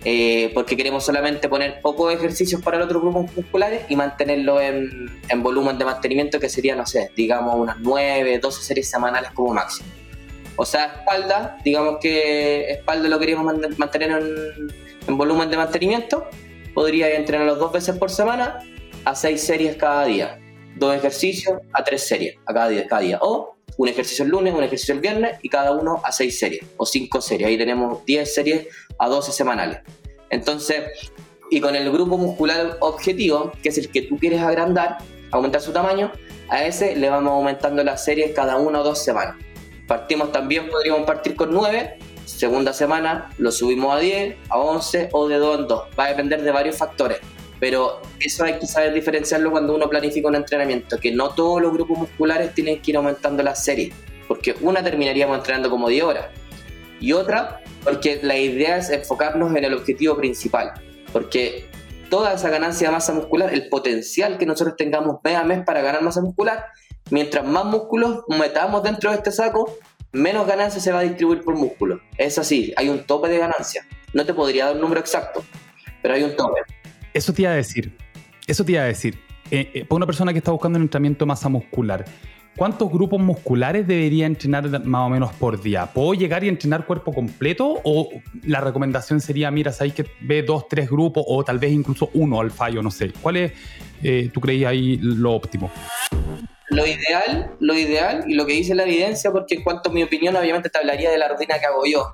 eh, porque queremos solamente poner pocos ejercicios para los otros grupos musculares y mantenerlo en, en volumen de mantenimiento que sería, no sé, digamos unas 9, 12 series semanales como máximo. O sea, espalda, digamos que espalda lo queríamos mantener en, en volumen de mantenimiento, podría entrenarlo dos veces por semana a seis series cada día. Dos ejercicios a tres series a cada día, cada día. O un ejercicio el lunes, un ejercicio el viernes y cada uno a seis series o cinco series. Ahí tenemos 10 series a 12 semanales. Entonces, y con el grupo muscular objetivo, que es el que tú quieres agrandar, aumentar su tamaño, a ese le vamos aumentando las series cada una o dos semanas. Partimos también, podríamos partir con 9, segunda semana lo subimos a 10, a 11 o de 2 en 2. Va a depender de varios factores pero eso hay que saber diferenciarlo cuando uno planifica un entrenamiento, que no todos los grupos musculares tienen que ir aumentando la serie, porque una terminaríamos entrenando como 10 horas y otra porque la idea es enfocarnos en el objetivo principal, porque toda esa ganancia de masa muscular, el potencial que nosotros tengamos mes a mes para ganar masa muscular, mientras más músculos metamos dentro de este saco, menos ganancia se va a distribuir por músculo. Es así, hay un tope de ganancia. No te podría dar un número exacto, pero hay un tope. Eso te iba a decir. Eso te iba a decir. Eh, eh, para una persona que está buscando un entrenamiento de masa muscular, ¿cuántos grupos musculares debería entrenar más o menos por día? ¿Puedo llegar y entrenar cuerpo completo? ¿O la recomendación sería, mira, sabéis que ve dos, tres grupos o tal vez incluso uno al fallo? No sé. ¿Cuál es, eh, tú creías ahí, lo óptimo? Lo ideal, lo ideal y lo que dice la evidencia, porque en cuanto a mi opinión, obviamente te hablaría de la rutina que hago yo,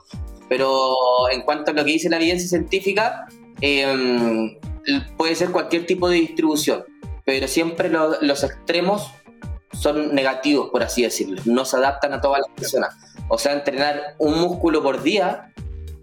pero en cuanto a lo que dice la evidencia científica, puede ser cualquier tipo de distribución, pero siempre los extremos son negativos, por así decirlo, no se adaptan a todas las personas. O sea, entrenar un músculo por día,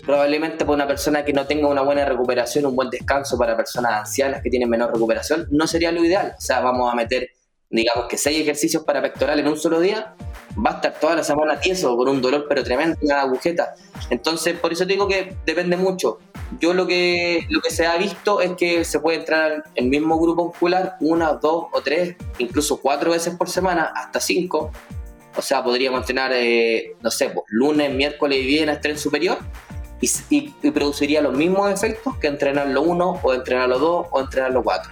probablemente para una persona que no tenga una buena recuperación, un buen descanso para personas ancianas que tienen menor recuperación, no sería lo ideal. O sea, vamos a meter digamos que seis ejercicios para pectoral en un solo día, va a estar toda la semana tieso, con un dolor pero tremendo en la agujeta. Entonces, por eso digo que depende mucho. Yo lo que, lo que se ha visto es que se puede entrar en el mismo grupo muscular una, dos o tres, incluso cuatro veces por semana, hasta cinco. O sea, podríamos entrenar, eh, no sé, pues, lunes, miércoles y viernes tren superior y, produciría los mismos efectos que entrenarlo uno o entrenarlo dos o entrenarlo cuatro.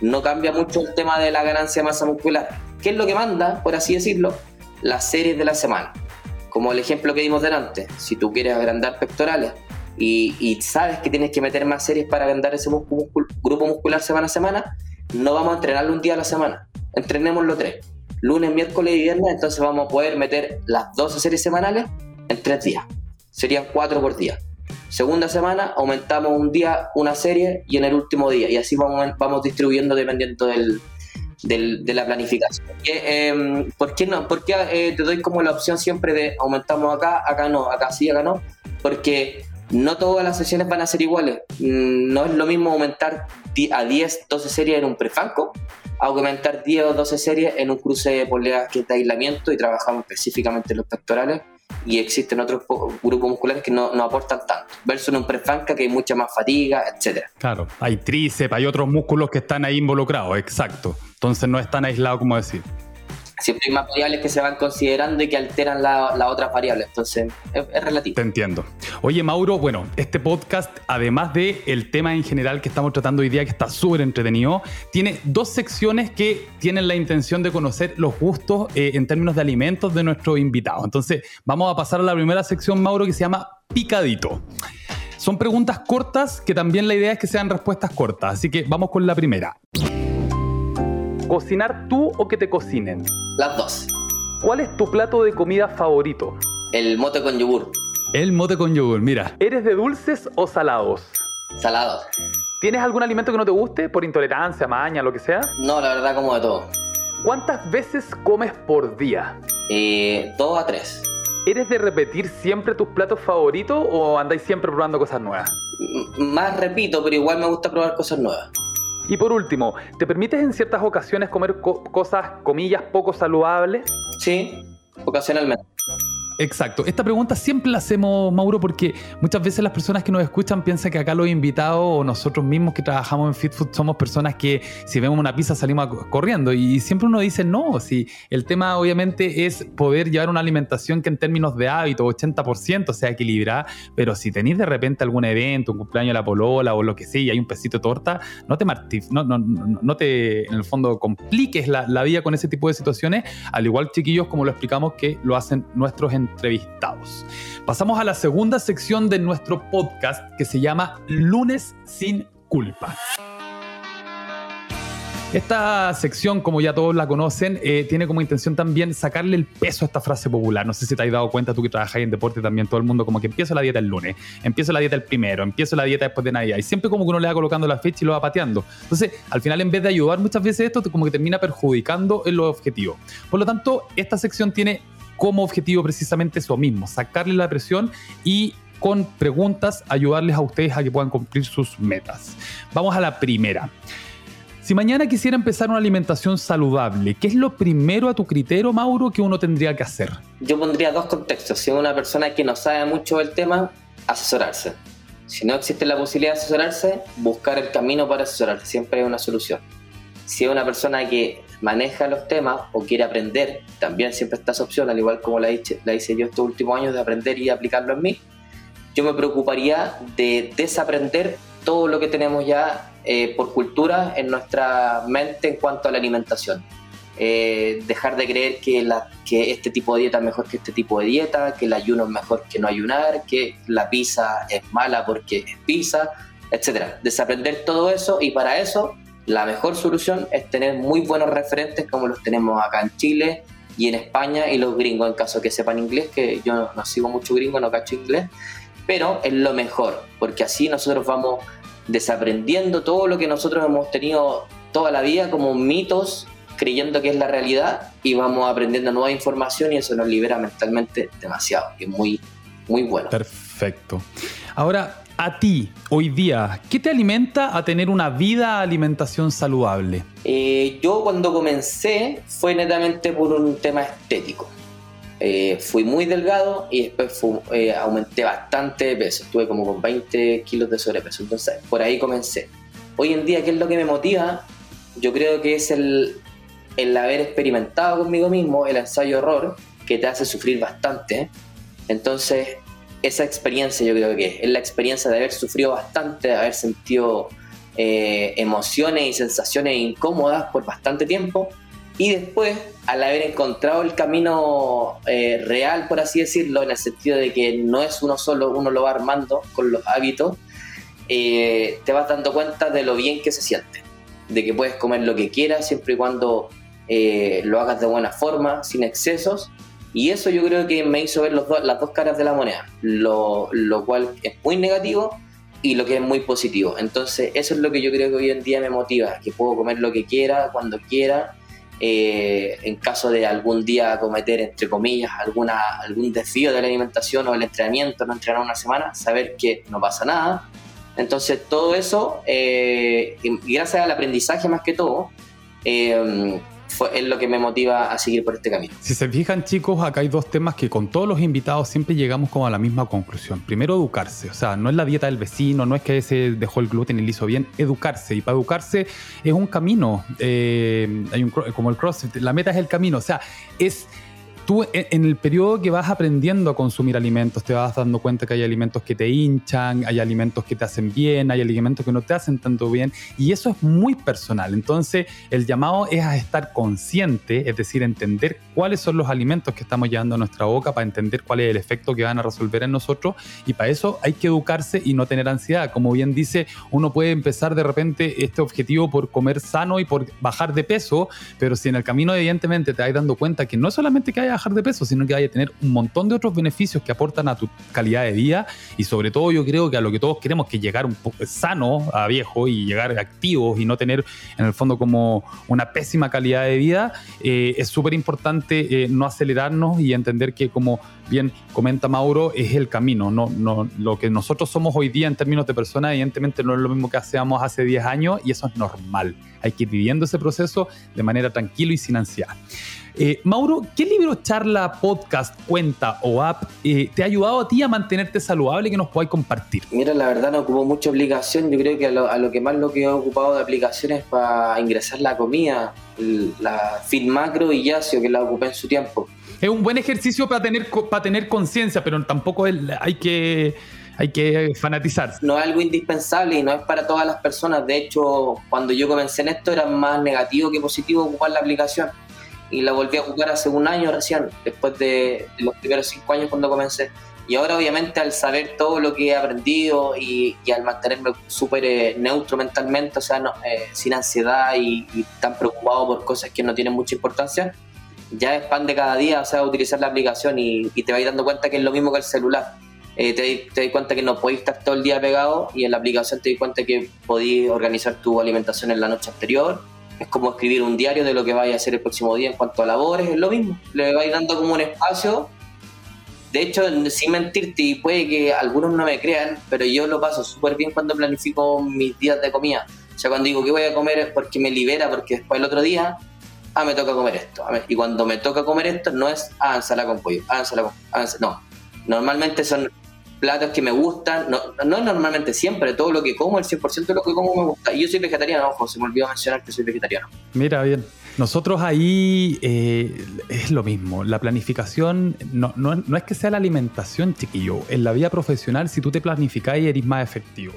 No cambia mucho el tema de la ganancia de masa muscular. ¿Qué es lo que manda, por así decirlo? Las series de la semana. Como el ejemplo que dimos delante. Si tú quieres agrandar pectorales y, sabes que tienes que meter más series para agrandar ese grupo muscular semana a semana, no vamos a entrenarlo un día a la semana. Entrenémoslo tres. Lunes, miércoles y viernes, entonces vamos a poder meter las 12 series semanales en tres días. Serían cuatro por día. Segunda semana aumentamos un día una serie y en el último día. Y así vamos, vamos distribuyendo dependiendo del, de la planificación. Eh, ¿Por qué, no? ¿Por qué eh, te doy como la opción siempre de aumentamos acá, acá no, acá sí, acá no? Porque no todas las sesiones van a ser iguales. Mm, no es lo mismo aumentar a 10, 12 series en un prefanco, aumentar 10 o 12 series en un cruce de poleas que es de aislamiento y trabajamos específicamente los pectorales y existen otros grupos musculares que no, aportan tanto, versus en un prefanca que hay mucha más fatiga, etcétera. Claro, hay tríceps, hay otros músculos que están ahí involucrados, exacto. Entonces no es tan aislado como decir siempre hay más variables que se van considerando y que alteran las la otras variables. Entonces, es, relativo. Te entiendo. Oye, Mauro, bueno, este podcast, además de tema en general que estamos tratando hoy día, que está súper entretenido, tiene dos secciones que tienen la intención de conocer los gustos eh, en términos de alimentos de nuestro invitado. Entonces, vamos a pasar a la primera sección, Mauro, que se llama Picadito. Son preguntas cortas que también la idea es que sean respuestas cortas. Así que vamos con la primera. ¿Cocinar tú o que te cocinen? Las dos. ¿Cuál es tu plato de comida favorito? El mote con yogur. El mote con yogur, mira. ¿Eres de dulces o salados? Salados. ¿Tienes algún alimento que no te guste por intolerancia, maña, lo que sea? No, la verdad como de todo. ¿Cuántas veces comes por día? Eh, dos a tres. ¿Eres de repetir siempre tus platos favoritos o andáis siempre probando cosas nuevas? más repito, pero igual me gusta probar cosas nuevas. Y por último, ¿te permites en ciertas ocasiones comer cosas, comillas, poco saludables? Sí, ocasionalmente. Exacto. Esta pregunta siempre la hacemos, Mauro, porque muchas veces las personas que nos escuchan piensan que acá los invitados o nosotros mismos que trabajamos en Fit Food somos personas que si vemos una pizza salimos corriendo. Y siempre uno dice no. Si el tema obviamente es poder llevar una alimentación que en términos de hábito 80% sea equilibrada, pero si tenéis de repente algún evento, un cumpleaños de la polola o lo que sea y hay un pesito de torta, no te no, no, no, te en el fondo compliques la, la vida con ese tipo de situaciones, al igual chiquillos como lo explicamos que lo hacen nuestros entrevistados. Pasamos a la segunda sección de nuestro podcast que se llama Lunes sin culpa. Esta sección, como ya todos la conocen, eh, tiene como intención también sacarle el peso a esta frase popular. No sé si te has dado cuenta tú que trabajas en deporte también, todo el mundo como que empiezo la dieta el lunes, empiezo la dieta el primero, empiezo la dieta después de Navidad. Y siempre como que uno le va colocando la fecha y lo va pateando. Entonces, al final, en vez de ayudar muchas veces esto, como que termina perjudicando en los objetivos. Por lo tanto, esta sección tiene como objetivo precisamente eso mismo, sacarle la presión y con preguntas ayudarles a ustedes a que puedan cumplir sus metas. Vamos a la primera. Si mañana quisiera empezar una alimentación saludable, ¿qué es lo primero a tu criterio, Mauro, que uno tendría que hacer? Yo pondría dos contextos. Si es una persona que no sabe mucho del tema, asesorarse. Si no existe la posibilidad de asesorarse, buscar el camino para asesorarse. Siempre hay una solución. Si es una persona que maneja los temas o quiere aprender, también siempre está esa opción, al igual como la hice, la hice yo estos últimos años de aprender y aplicarlo en mí, yo me preocuparía de desaprender todo lo que tenemos ya eh, por cultura en nuestra mente en cuanto a la alimentación. Eh, dejar de creer que, la, que este tipo de dieta es mejor que este tipo de dieta, que el ayuno es mejor que no ayunar, que la pizza es mala porque es pizza, etc. Desaprender todo eso y para eso la mejor solución es tener muy buenos referentes como los tenemos acá en Chile y en España y los gringos en caso que sepan inglés, que yo no sigo mucho gringo, no cacho inglés, pero es lo mejor, porque así nosotros vamos desaprendiendo todo lo que nosotros hemos tenido toda la vida como mitos, creyendo que es la realidad y vamos aprendiendo nueva información y eso nos libera mentalmente demasiado, y es muy, muy bueno. Perfecto. Ahora, a ti, hoy día, ¿qué te alimenta a tener una vida alimentación saludable? Eh, yo cuando comencé fue netamente por un tema estético. Eh, fui muy delgado y después eh, aumenté bastante de peso. Estuve como con 20 kilos de sobrepeso. Entonces, por ahí comencé. Hoy en día, ¿qué es lo que me motiva? Yo creo que es el, el haber experimentado conmigo mismo el ensayo-error, que te hace sufrir bastante. Entonces, esa experiencia yo creo que es, la experiencia de haber sufrido bastante, de haber sentido eh, emociones y sensaciones incómodas por bastante tiempo y después al haber encontrado el camino eh, real, por así decirlo, en el sentido de que no es uno solo, uno lo va armando con los hábitos, eh, te vas dando cuenta de lo bien que se siente, de que puedes comer lo que quieras siempre y cuando lo hagas de buena forma, sin excesos y eso yo creo que me hizo ver las dos caras de la moneda, lo, lo, cual es muy negativo y lo que es muy positivo. Entonces eso es lo que yo creo que hoy en día me motiva, que puedo comer lo que quiera, cuando quiera, eh, en caso de algún día cometer, entre comillas, alguna, algún desvío de la alimentación o el entrenamiento, no entrenar una semana, saber que no pasa nada. Entonces todo eso, eh, gracias al aprendizaje más que todo, eh, es lo que me motiva a seguir por este camino. Si se fijan chicos, acá hay dos temas que con todos los invitados siempre llegamos como a la misma conclusión. Primero, educarse. O sea, no es la dieta del vecino, no es que ese dejó el gluten y lo hizo bien, educarse. Y para educarse es un camino. Eh, hay un, como el CrossFit, la meta es el camino. O sea, es tú en el periodo que vas aprendiendo a consumir alimentos, te vas dando cuenta que hay alimentos que te hinchan, hay alimentos que te hacen bien, hay alimentos que no te hacen tanto bien, y eso es muy personal. Entonces, el llamado es a estar consciente, es decir, entender cuáles son los alimentos que estamos llevando a nuestra boca para entender cuál es el efecto que van a resolver en nosotros, y para eso hay que educarse y no tener ansiedad. Como bien dice, uno puede empezar de repente este objetivo por comer sano y por bajar de peso, pero si en el camino evidentemente te vas dando cuenta que no solamente que haya de peso, sino que vaya a tener un montón de otros beneficios que aportan a tu calidad de vida y sobre todo yo creo que a lo que todos queremos que llegar un poco sano a viejo y llegar activos y no tener en el fondo como una pésima calidad de vida, eh, es súper importante eh, no acelerarnos y entender que como bien comenta Mauro, es el camino. No, no, lo que nosotros somos hoy día en términos de personas, evidentemente no es lo mismo que hacíamos hace 10 años y eso es normal. Hay que ir viviendo ese proceso de manera tranquila y sin ansiedad. Eh, Mauro, ¿qué libro, charla, podcast, cuenta o app eh, te ha ayudado a ti a mantenerte saludable que nos podáis compartir? Mira, la verdad no ocupo mucha aplicación. Yo creo que a lo, que más lo que he ocupado de aplicaciones para ingresar la comida, la Fit Macro y Yacio, que la ocupé en su tiempo. Es un buen ejercicio para tener, para tener conciencia, pero tampoco hay que hay que fanatizar. No es algo indispensable y no es para todas las personas. De hecho, cuando yo comencé en esto era más negativo que positivo ocupar la aplicación y la volví a jugar hace un año recién, después de, los primeros cinco años cuando comencé. Y ahora obviamente al saber todo lo que he aprendido y, al mantenerme súper eh, neutro mentalmente, o sea, eh, sin ansiedad y, tan preocupado por cosas que no tienen mucha importancia, ya es pan de cada día, o sea, utilizar la aplicación y, te vas dando cuenta que es lo mismo que el celular. Eh, te, te das cuenta que no podéis estar todo el día pegado y en la aplicación te das cuenta que podéis organizar tu alimentación en la noche anterior es como escribir un diario de lo que vaya a hacer el próximo día en cuanto a labores, es lo mismo. Le vais dando como un espacio. De hecho, sin mentirte, y puede que algunos no me crean, pero yo lo paso súper bien cuando planifico mis días de comida. O sea, cuando digo que voy a comer es porque me libera, porque después el otro día, ah, me toca comer esto. Y cuando me toca comer esto, no es, ah, ensalada con pollo, ah, ensalada con... Ah, no. Normalmente son platos que me gustan, no, no normalmente siempre, todo lo que como, el 100% de lo que como me gusta. Y yo soy vegetariano, ojo, se me olvidó mencionar que soy vegetariano. Mira, bien. Nosotros ahí eh, es lo mismo. La planificación no, no, no, es que sea la alimentación, chiquillo. En la vida profesional, si tú te planificáis, eres más efectivo.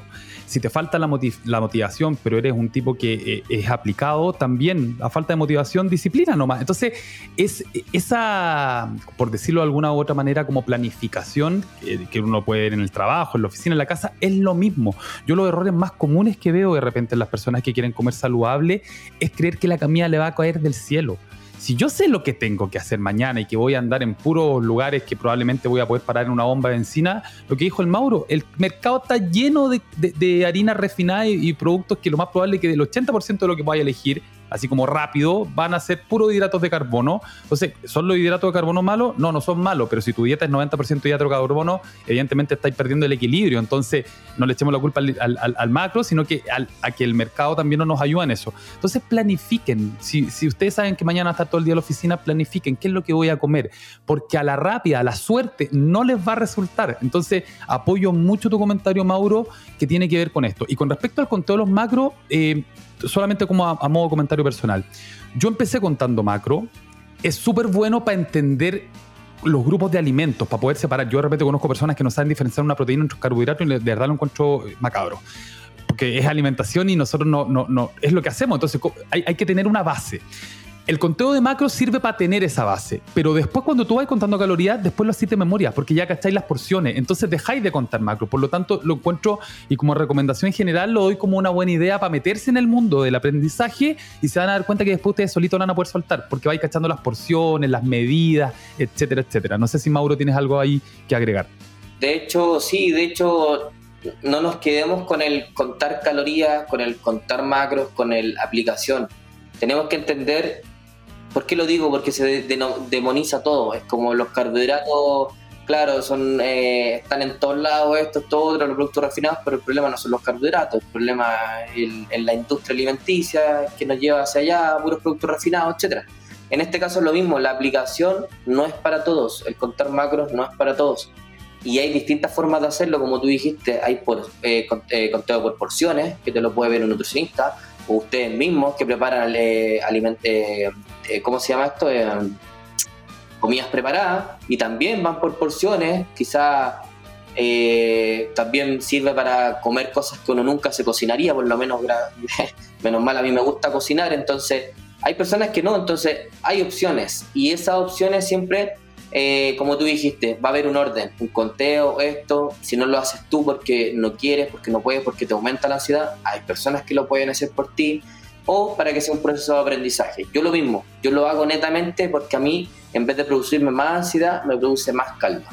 Si te falta la, motivación, pero eres un tipo que eh, es aplicado, también a falta de motivación, disciplina nomás. Entonces, es esa, por decirlo de alguna u otra manera, como planificación que uno puede ver en el trabajo, en la oficina, en la casa, es lo mismo. Yo los errores más comunes que veo de repente en las personas que quieren comer saludable es creer que la comida le va a caer del cielo si yo sé lo que tengo que hacer mañana y que voy a andar en puros lugares que probablemente voy a poder parar en una bomba de encina, lo que dijo el Mauro, el mercado está lleno de, harina refinada y, productos que lo más probable es que del 80% de lo que voy a elegir así como rápido, van a ser puros hidratos de carbono. Entonces, ¿son los hidratos de carbono malos? No, no son malos, pero si tu dieta es 90% hidrato de carbono, evidentemente estáis perdiendo el equilibrio. Entonces, no le echemos la culpa al, macro, sino que a que el mercado también no nos ayuda en eso. Entonces, planifiquen. Si, si ustedes saben que mañana está todo el día en la oficina, planifiquen qué es lo que voy a comer, porque a la rápida, a la suerte, no les va a resultar. Entonces, apoyo mucho tu comentario, Mauro, que tiene que ver con esto. Y con respecto al conteo de los macros, eh, solamente como a, modo comentario personal. Yo empecé contando macro. Es súper bueno para entender los grupos de alimentos, para poder separar. Yo de repente conozco personas que no saben diferenciar una proteína entre un carbohidrato y de verdad lo encuentro macabro. Porque es alimentación y nosotros no, no, no es lo que hacemos. Entonces hay, hay que tener una base. El conteo de macros sirve para tener esa base, pero después cuando tú vas contando calorías, después lo haces de memoria, porque ya cacháis las porciones, entonces dejáis de contar macros. Por lo tanto, lo encuentro y como recomendación en general lo doy como una buena idea para meterse en el mundo del aprendizaje y se van a dar cuenta que después ustedes solitos van a poder soltar, porque vais cachando las porciones, las medidas, etcétera, etcétera. No sé si Mauro tienes algo ahí que agregar. De hecho, sí, de hecho, no nos quedemos con el contar calorías, con el contar macros, con el aplicación. Tenemos que entender ¿Por qué lo digo? Porque se demoniza todo. Es como los carbohidratos, claro, son eh, están en todos lados, esto, todo otro, los productos refinados, pero el problema no son los carbohidratos, el problema es la industria alimenticia que nos lleva hacia allá, puros productos refinados, etcétera. En este caso es lo mismo, la aplicación no es para todos, el contar macros no es para todos. Y hay distintas formas de hacerlo, como tú dijiste, hay eh, eh conteo por porciones, que te lo puede ver un nutricionista, o ustedes mismos que preparan eh, eh, eh, ¿cómo se llama esto? Eh, comidas preparadas y también van por porciones, quizás también sirve para comer cosas que uno nunca se cocinaría, por lo menos, menos mal a mí me gusta cocinar, entonces hay personas que no, entonces hay opciones y esas opciones siempre eh, como tú dijiste, va a haber un orden, un conteo, esto, si no lo haces tú porque no quieres, porque no puedes, porque te aumenta la ansiedad, hay personas que lo pueden hacer por ti, o para que sea un proceso de aprendizaje. Yo lo mismo, yo lo hago netamente porque a mí, en vez de producirme más ansiedad, me produce más calma.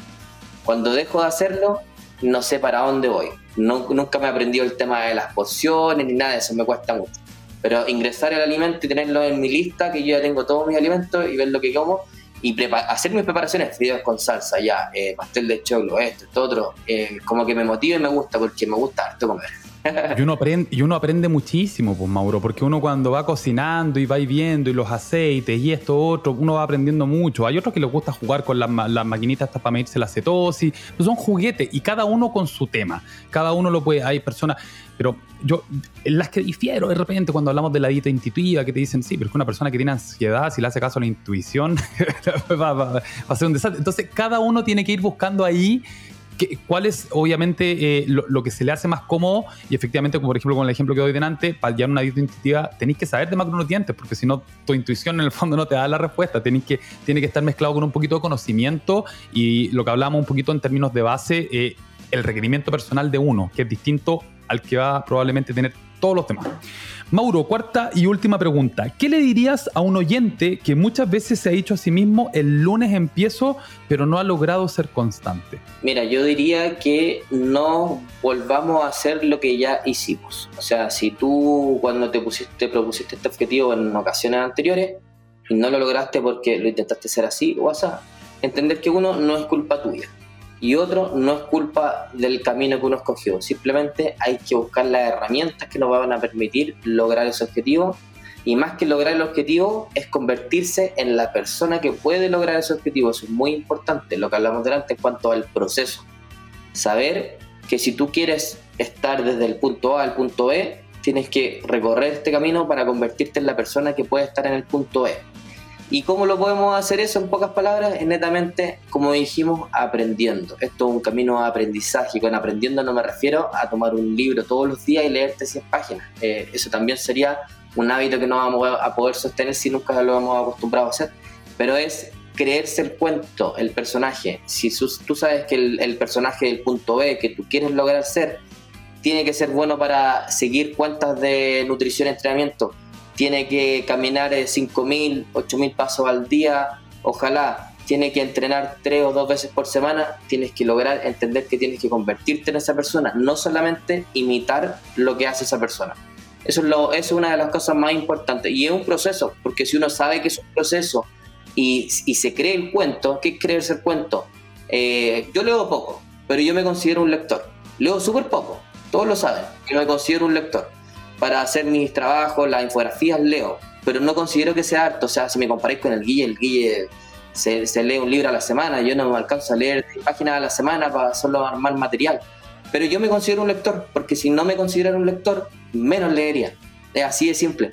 Cuando dejo de hacerlo, no sé para dónde voy. nunca me he aprendido el tema de las pociones ni nada de eso, me cuesta mucho. Pero ingresar el alimento y tenerlo en mi lista, que yo ya tengo todos mis alimentos y ver lo que como, y hacer mis preparaciones, fideos con salsa, ya, eh, pastel de choclo, esto, esto, otro, eh, como que me motiva y me gusta, porque me gusta harto comer. y, uno aprende, y uno aprende muchísimo, pues Mauro, porque uno cuando va cocinando y va viendo y los aceites y esto otro, uno va aprendiendo mucho. Hay otros que les gusta jugar con las, las maquinitas para medirse la cetosis, pues son juguetes y cada uno con su tema. Cada uno lo puede, hay personas, pero yo, las que difiero de repente cuando hablamos de la dieta intuitiva, que te dicen, sí, pero es que una persona que tiene ansiedad, si le hace caso a la intuición, va, va, a ser un desastre. Entonces, cada uno tiene que ir buscando ahí cuál es obviamente eh, lo, que se le hace más cómodo y efectivamente, como por ejemplo con el ejemplo que doy delante, para llevar una dieta intuitiva tenéis que saber de macronutrientes porque si no tu intuición en el fondo no te da la respuesta, tenéis que, tiene que estar mezclado con un poquito de conocimiento y lo que hablamos un poquito en términos de base, eh, el requerimiento personal de uno, que es distinto al que va probablemente tener todos los demás. Mauro, cuarta y última pregunta. ¿Qué le dirías a un oyente que muchas veces se ha dicho a sí mismo el lunes empiezo, pero no ha logrado ser constante? Mira, yo diría que no volvamos a hacer lo que ya hicimos. O sea, si tú cuando te, pusiste, propusiste este objetivo en ocasiones anteriores y no lo lograste porque lo intentaste hacer así o así, entender que uno no es culpa tuya y otro no es culpa del camino que uno escogió, simplemente hay que buscar las herramientas que nos van a permitir lograr ese objetivo. Y más que lograr el objetivo es convertirse en la persona que puede lograr ese objetivo, eso es muy importante, lo que hablamos delante en cuanto al proceso, saber que si tú quieres estar desde el punto A al punto E, tienes que recorrer este camino para convertirte en la persona que puede estar en el punto E ¿Y cómo lo podemos hacer eso en pocas palabras? Es netamente, como dijimos, aprendiendo. Esto es un camino de aprendizaje. Con aprendiendo no me refiero a tomar un libro todos los días y leerte 100 páginas. Eh, eso también sería un hábito que no vamos a poder sostener si nunca lo hemos acostumbrado a hacer. Pero es creerse el cuento, el personaje. Si tú sabes que el, el personaje del punto B que tú quieres lograr ser, tiene que ser bueno para seguir cuentas de nutrición y entrenamiento tiene que caminar 5.000, 8.000 pasos al día, ojalá, tiene que entrenar tres o dos veces por semana, tienes que lograr entender que tienes que convertirte en esa persona, no solamente imitar lo que hace esa persona. Eso es, lo, es una de las cosas más importantes. Y es un proceso, porque si uno sabe que es un proceso y, y se cree el cuento, ¿qué es creerse el cuento? Eh, yo leo poco, pero yo me considero un lector. Leo súper poco, todos lo saben, yo me considero un lector. Para hacer mis trabajos, las infografías leo, pero no considero que sea harto. O sea, si me comparáis con el Guille, el Guille se, se, lee un libro a la semana, yo no me alcanzo a leer páginas a la semana para solo armar material. Pero yo me considero un lector, porque si no me considerara un lector, menos leería. Es así de simple.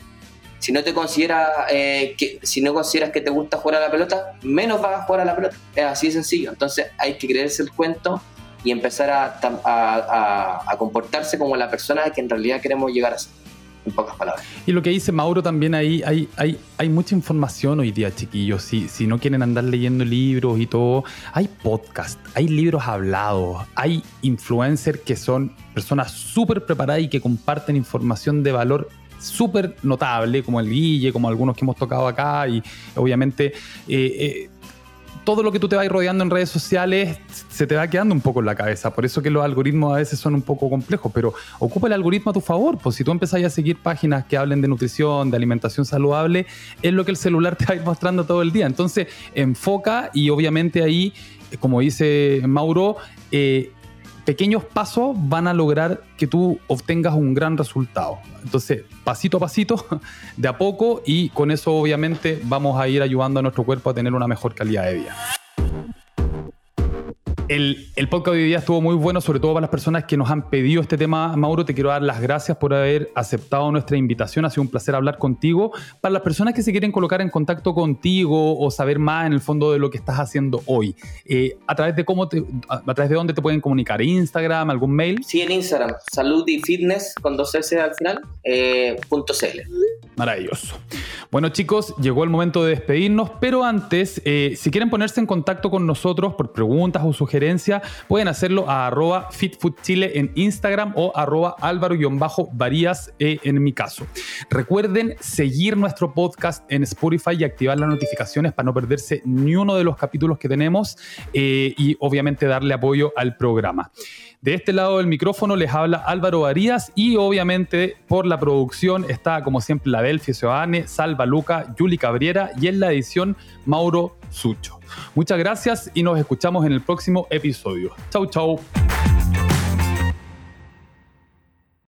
Si no te consideras eh, que, si no consideras que te gusta jugar a la pelota, menos vas a jugar a la pelota. Es así de sencillo. Entonces hay que creerse el cuento y empezar a, comportarse como la persona que en realidad queremos llegar a ser en pocas palabras. Y lo que dice Mauro también ahí, hay, hay, hay mucha información hoy día, chiquillos. Si, si no quieren andar leyendo libros y todo, hay podcast, hay libros hablados, hay influencers que son personas súper preparadas y que comparten información de valor súper notable, como el Guille, como algunos que hemos tocado acá, y obviamente eh, eh, todo lo que tú te vas rodeando en redes sociales se te va quedando un poco en la cabeza. Por eso que los algoritmos a veces son un poco complejos, pero ocupa el algoritmo a tu favor. Pues si tú empezás a seguir páginas que hablen de nutrición, de alimentación saludable, es lo que el celular te va a ir mostrando todo el día. Entonces, enfoca y obviamente ahí, como dice Mauro, eh, pequeños pasos van a lograr que tú obtengas un gran resultado. Entonces, pasito a pasito, de a poco, y con eso obviamente vamos a ir ayudando a nuestro cuerpo a tener una mejor calidad de vida. El, el, podcast de hoy día estuvo muy bueno, sobre todo para las personas que nos han pedido este tema. Mauro, te quiero dar las gracias por haber aceptado nuestra invitación. Ha sido un placer hablar contigo. Para las personas que se quieren colocar en contacto contigo o saber más en el fondo de lo que estás haciendo hoy, eh, ¿a través de cómo te, a, través de dónde te pueden comunicar? ¿Instagram, algún mail? Sí, en Instagram, salud y fitness con dos S al final, eh, punto .cl. Maravilloso. Bueno chicos, llegó el momento de despedirnos, pero antes, eh, si quieren ponerse en contacto con nosotros por preguntas o sugerencias, pueden hacerlo a fitfoodchile en Instagram o arroba álvaro-varías eh, en mi caso. Recuerden seguir nuestro podcast en Spotify y activar las notificaciones para no perderse ni uno de los capítulos que tenemos eh, y obviamente darle apoyo al programa. De este lado del micrófono les habla Álvaro Varías y obviamente por la producción está como siempre la Delphi Seoane, Salva Luca, Yuli Cabriera y en la edición Mauro Sucho. Muchas gracias y nos escuchamos en el próximo episodio. Chau, chau.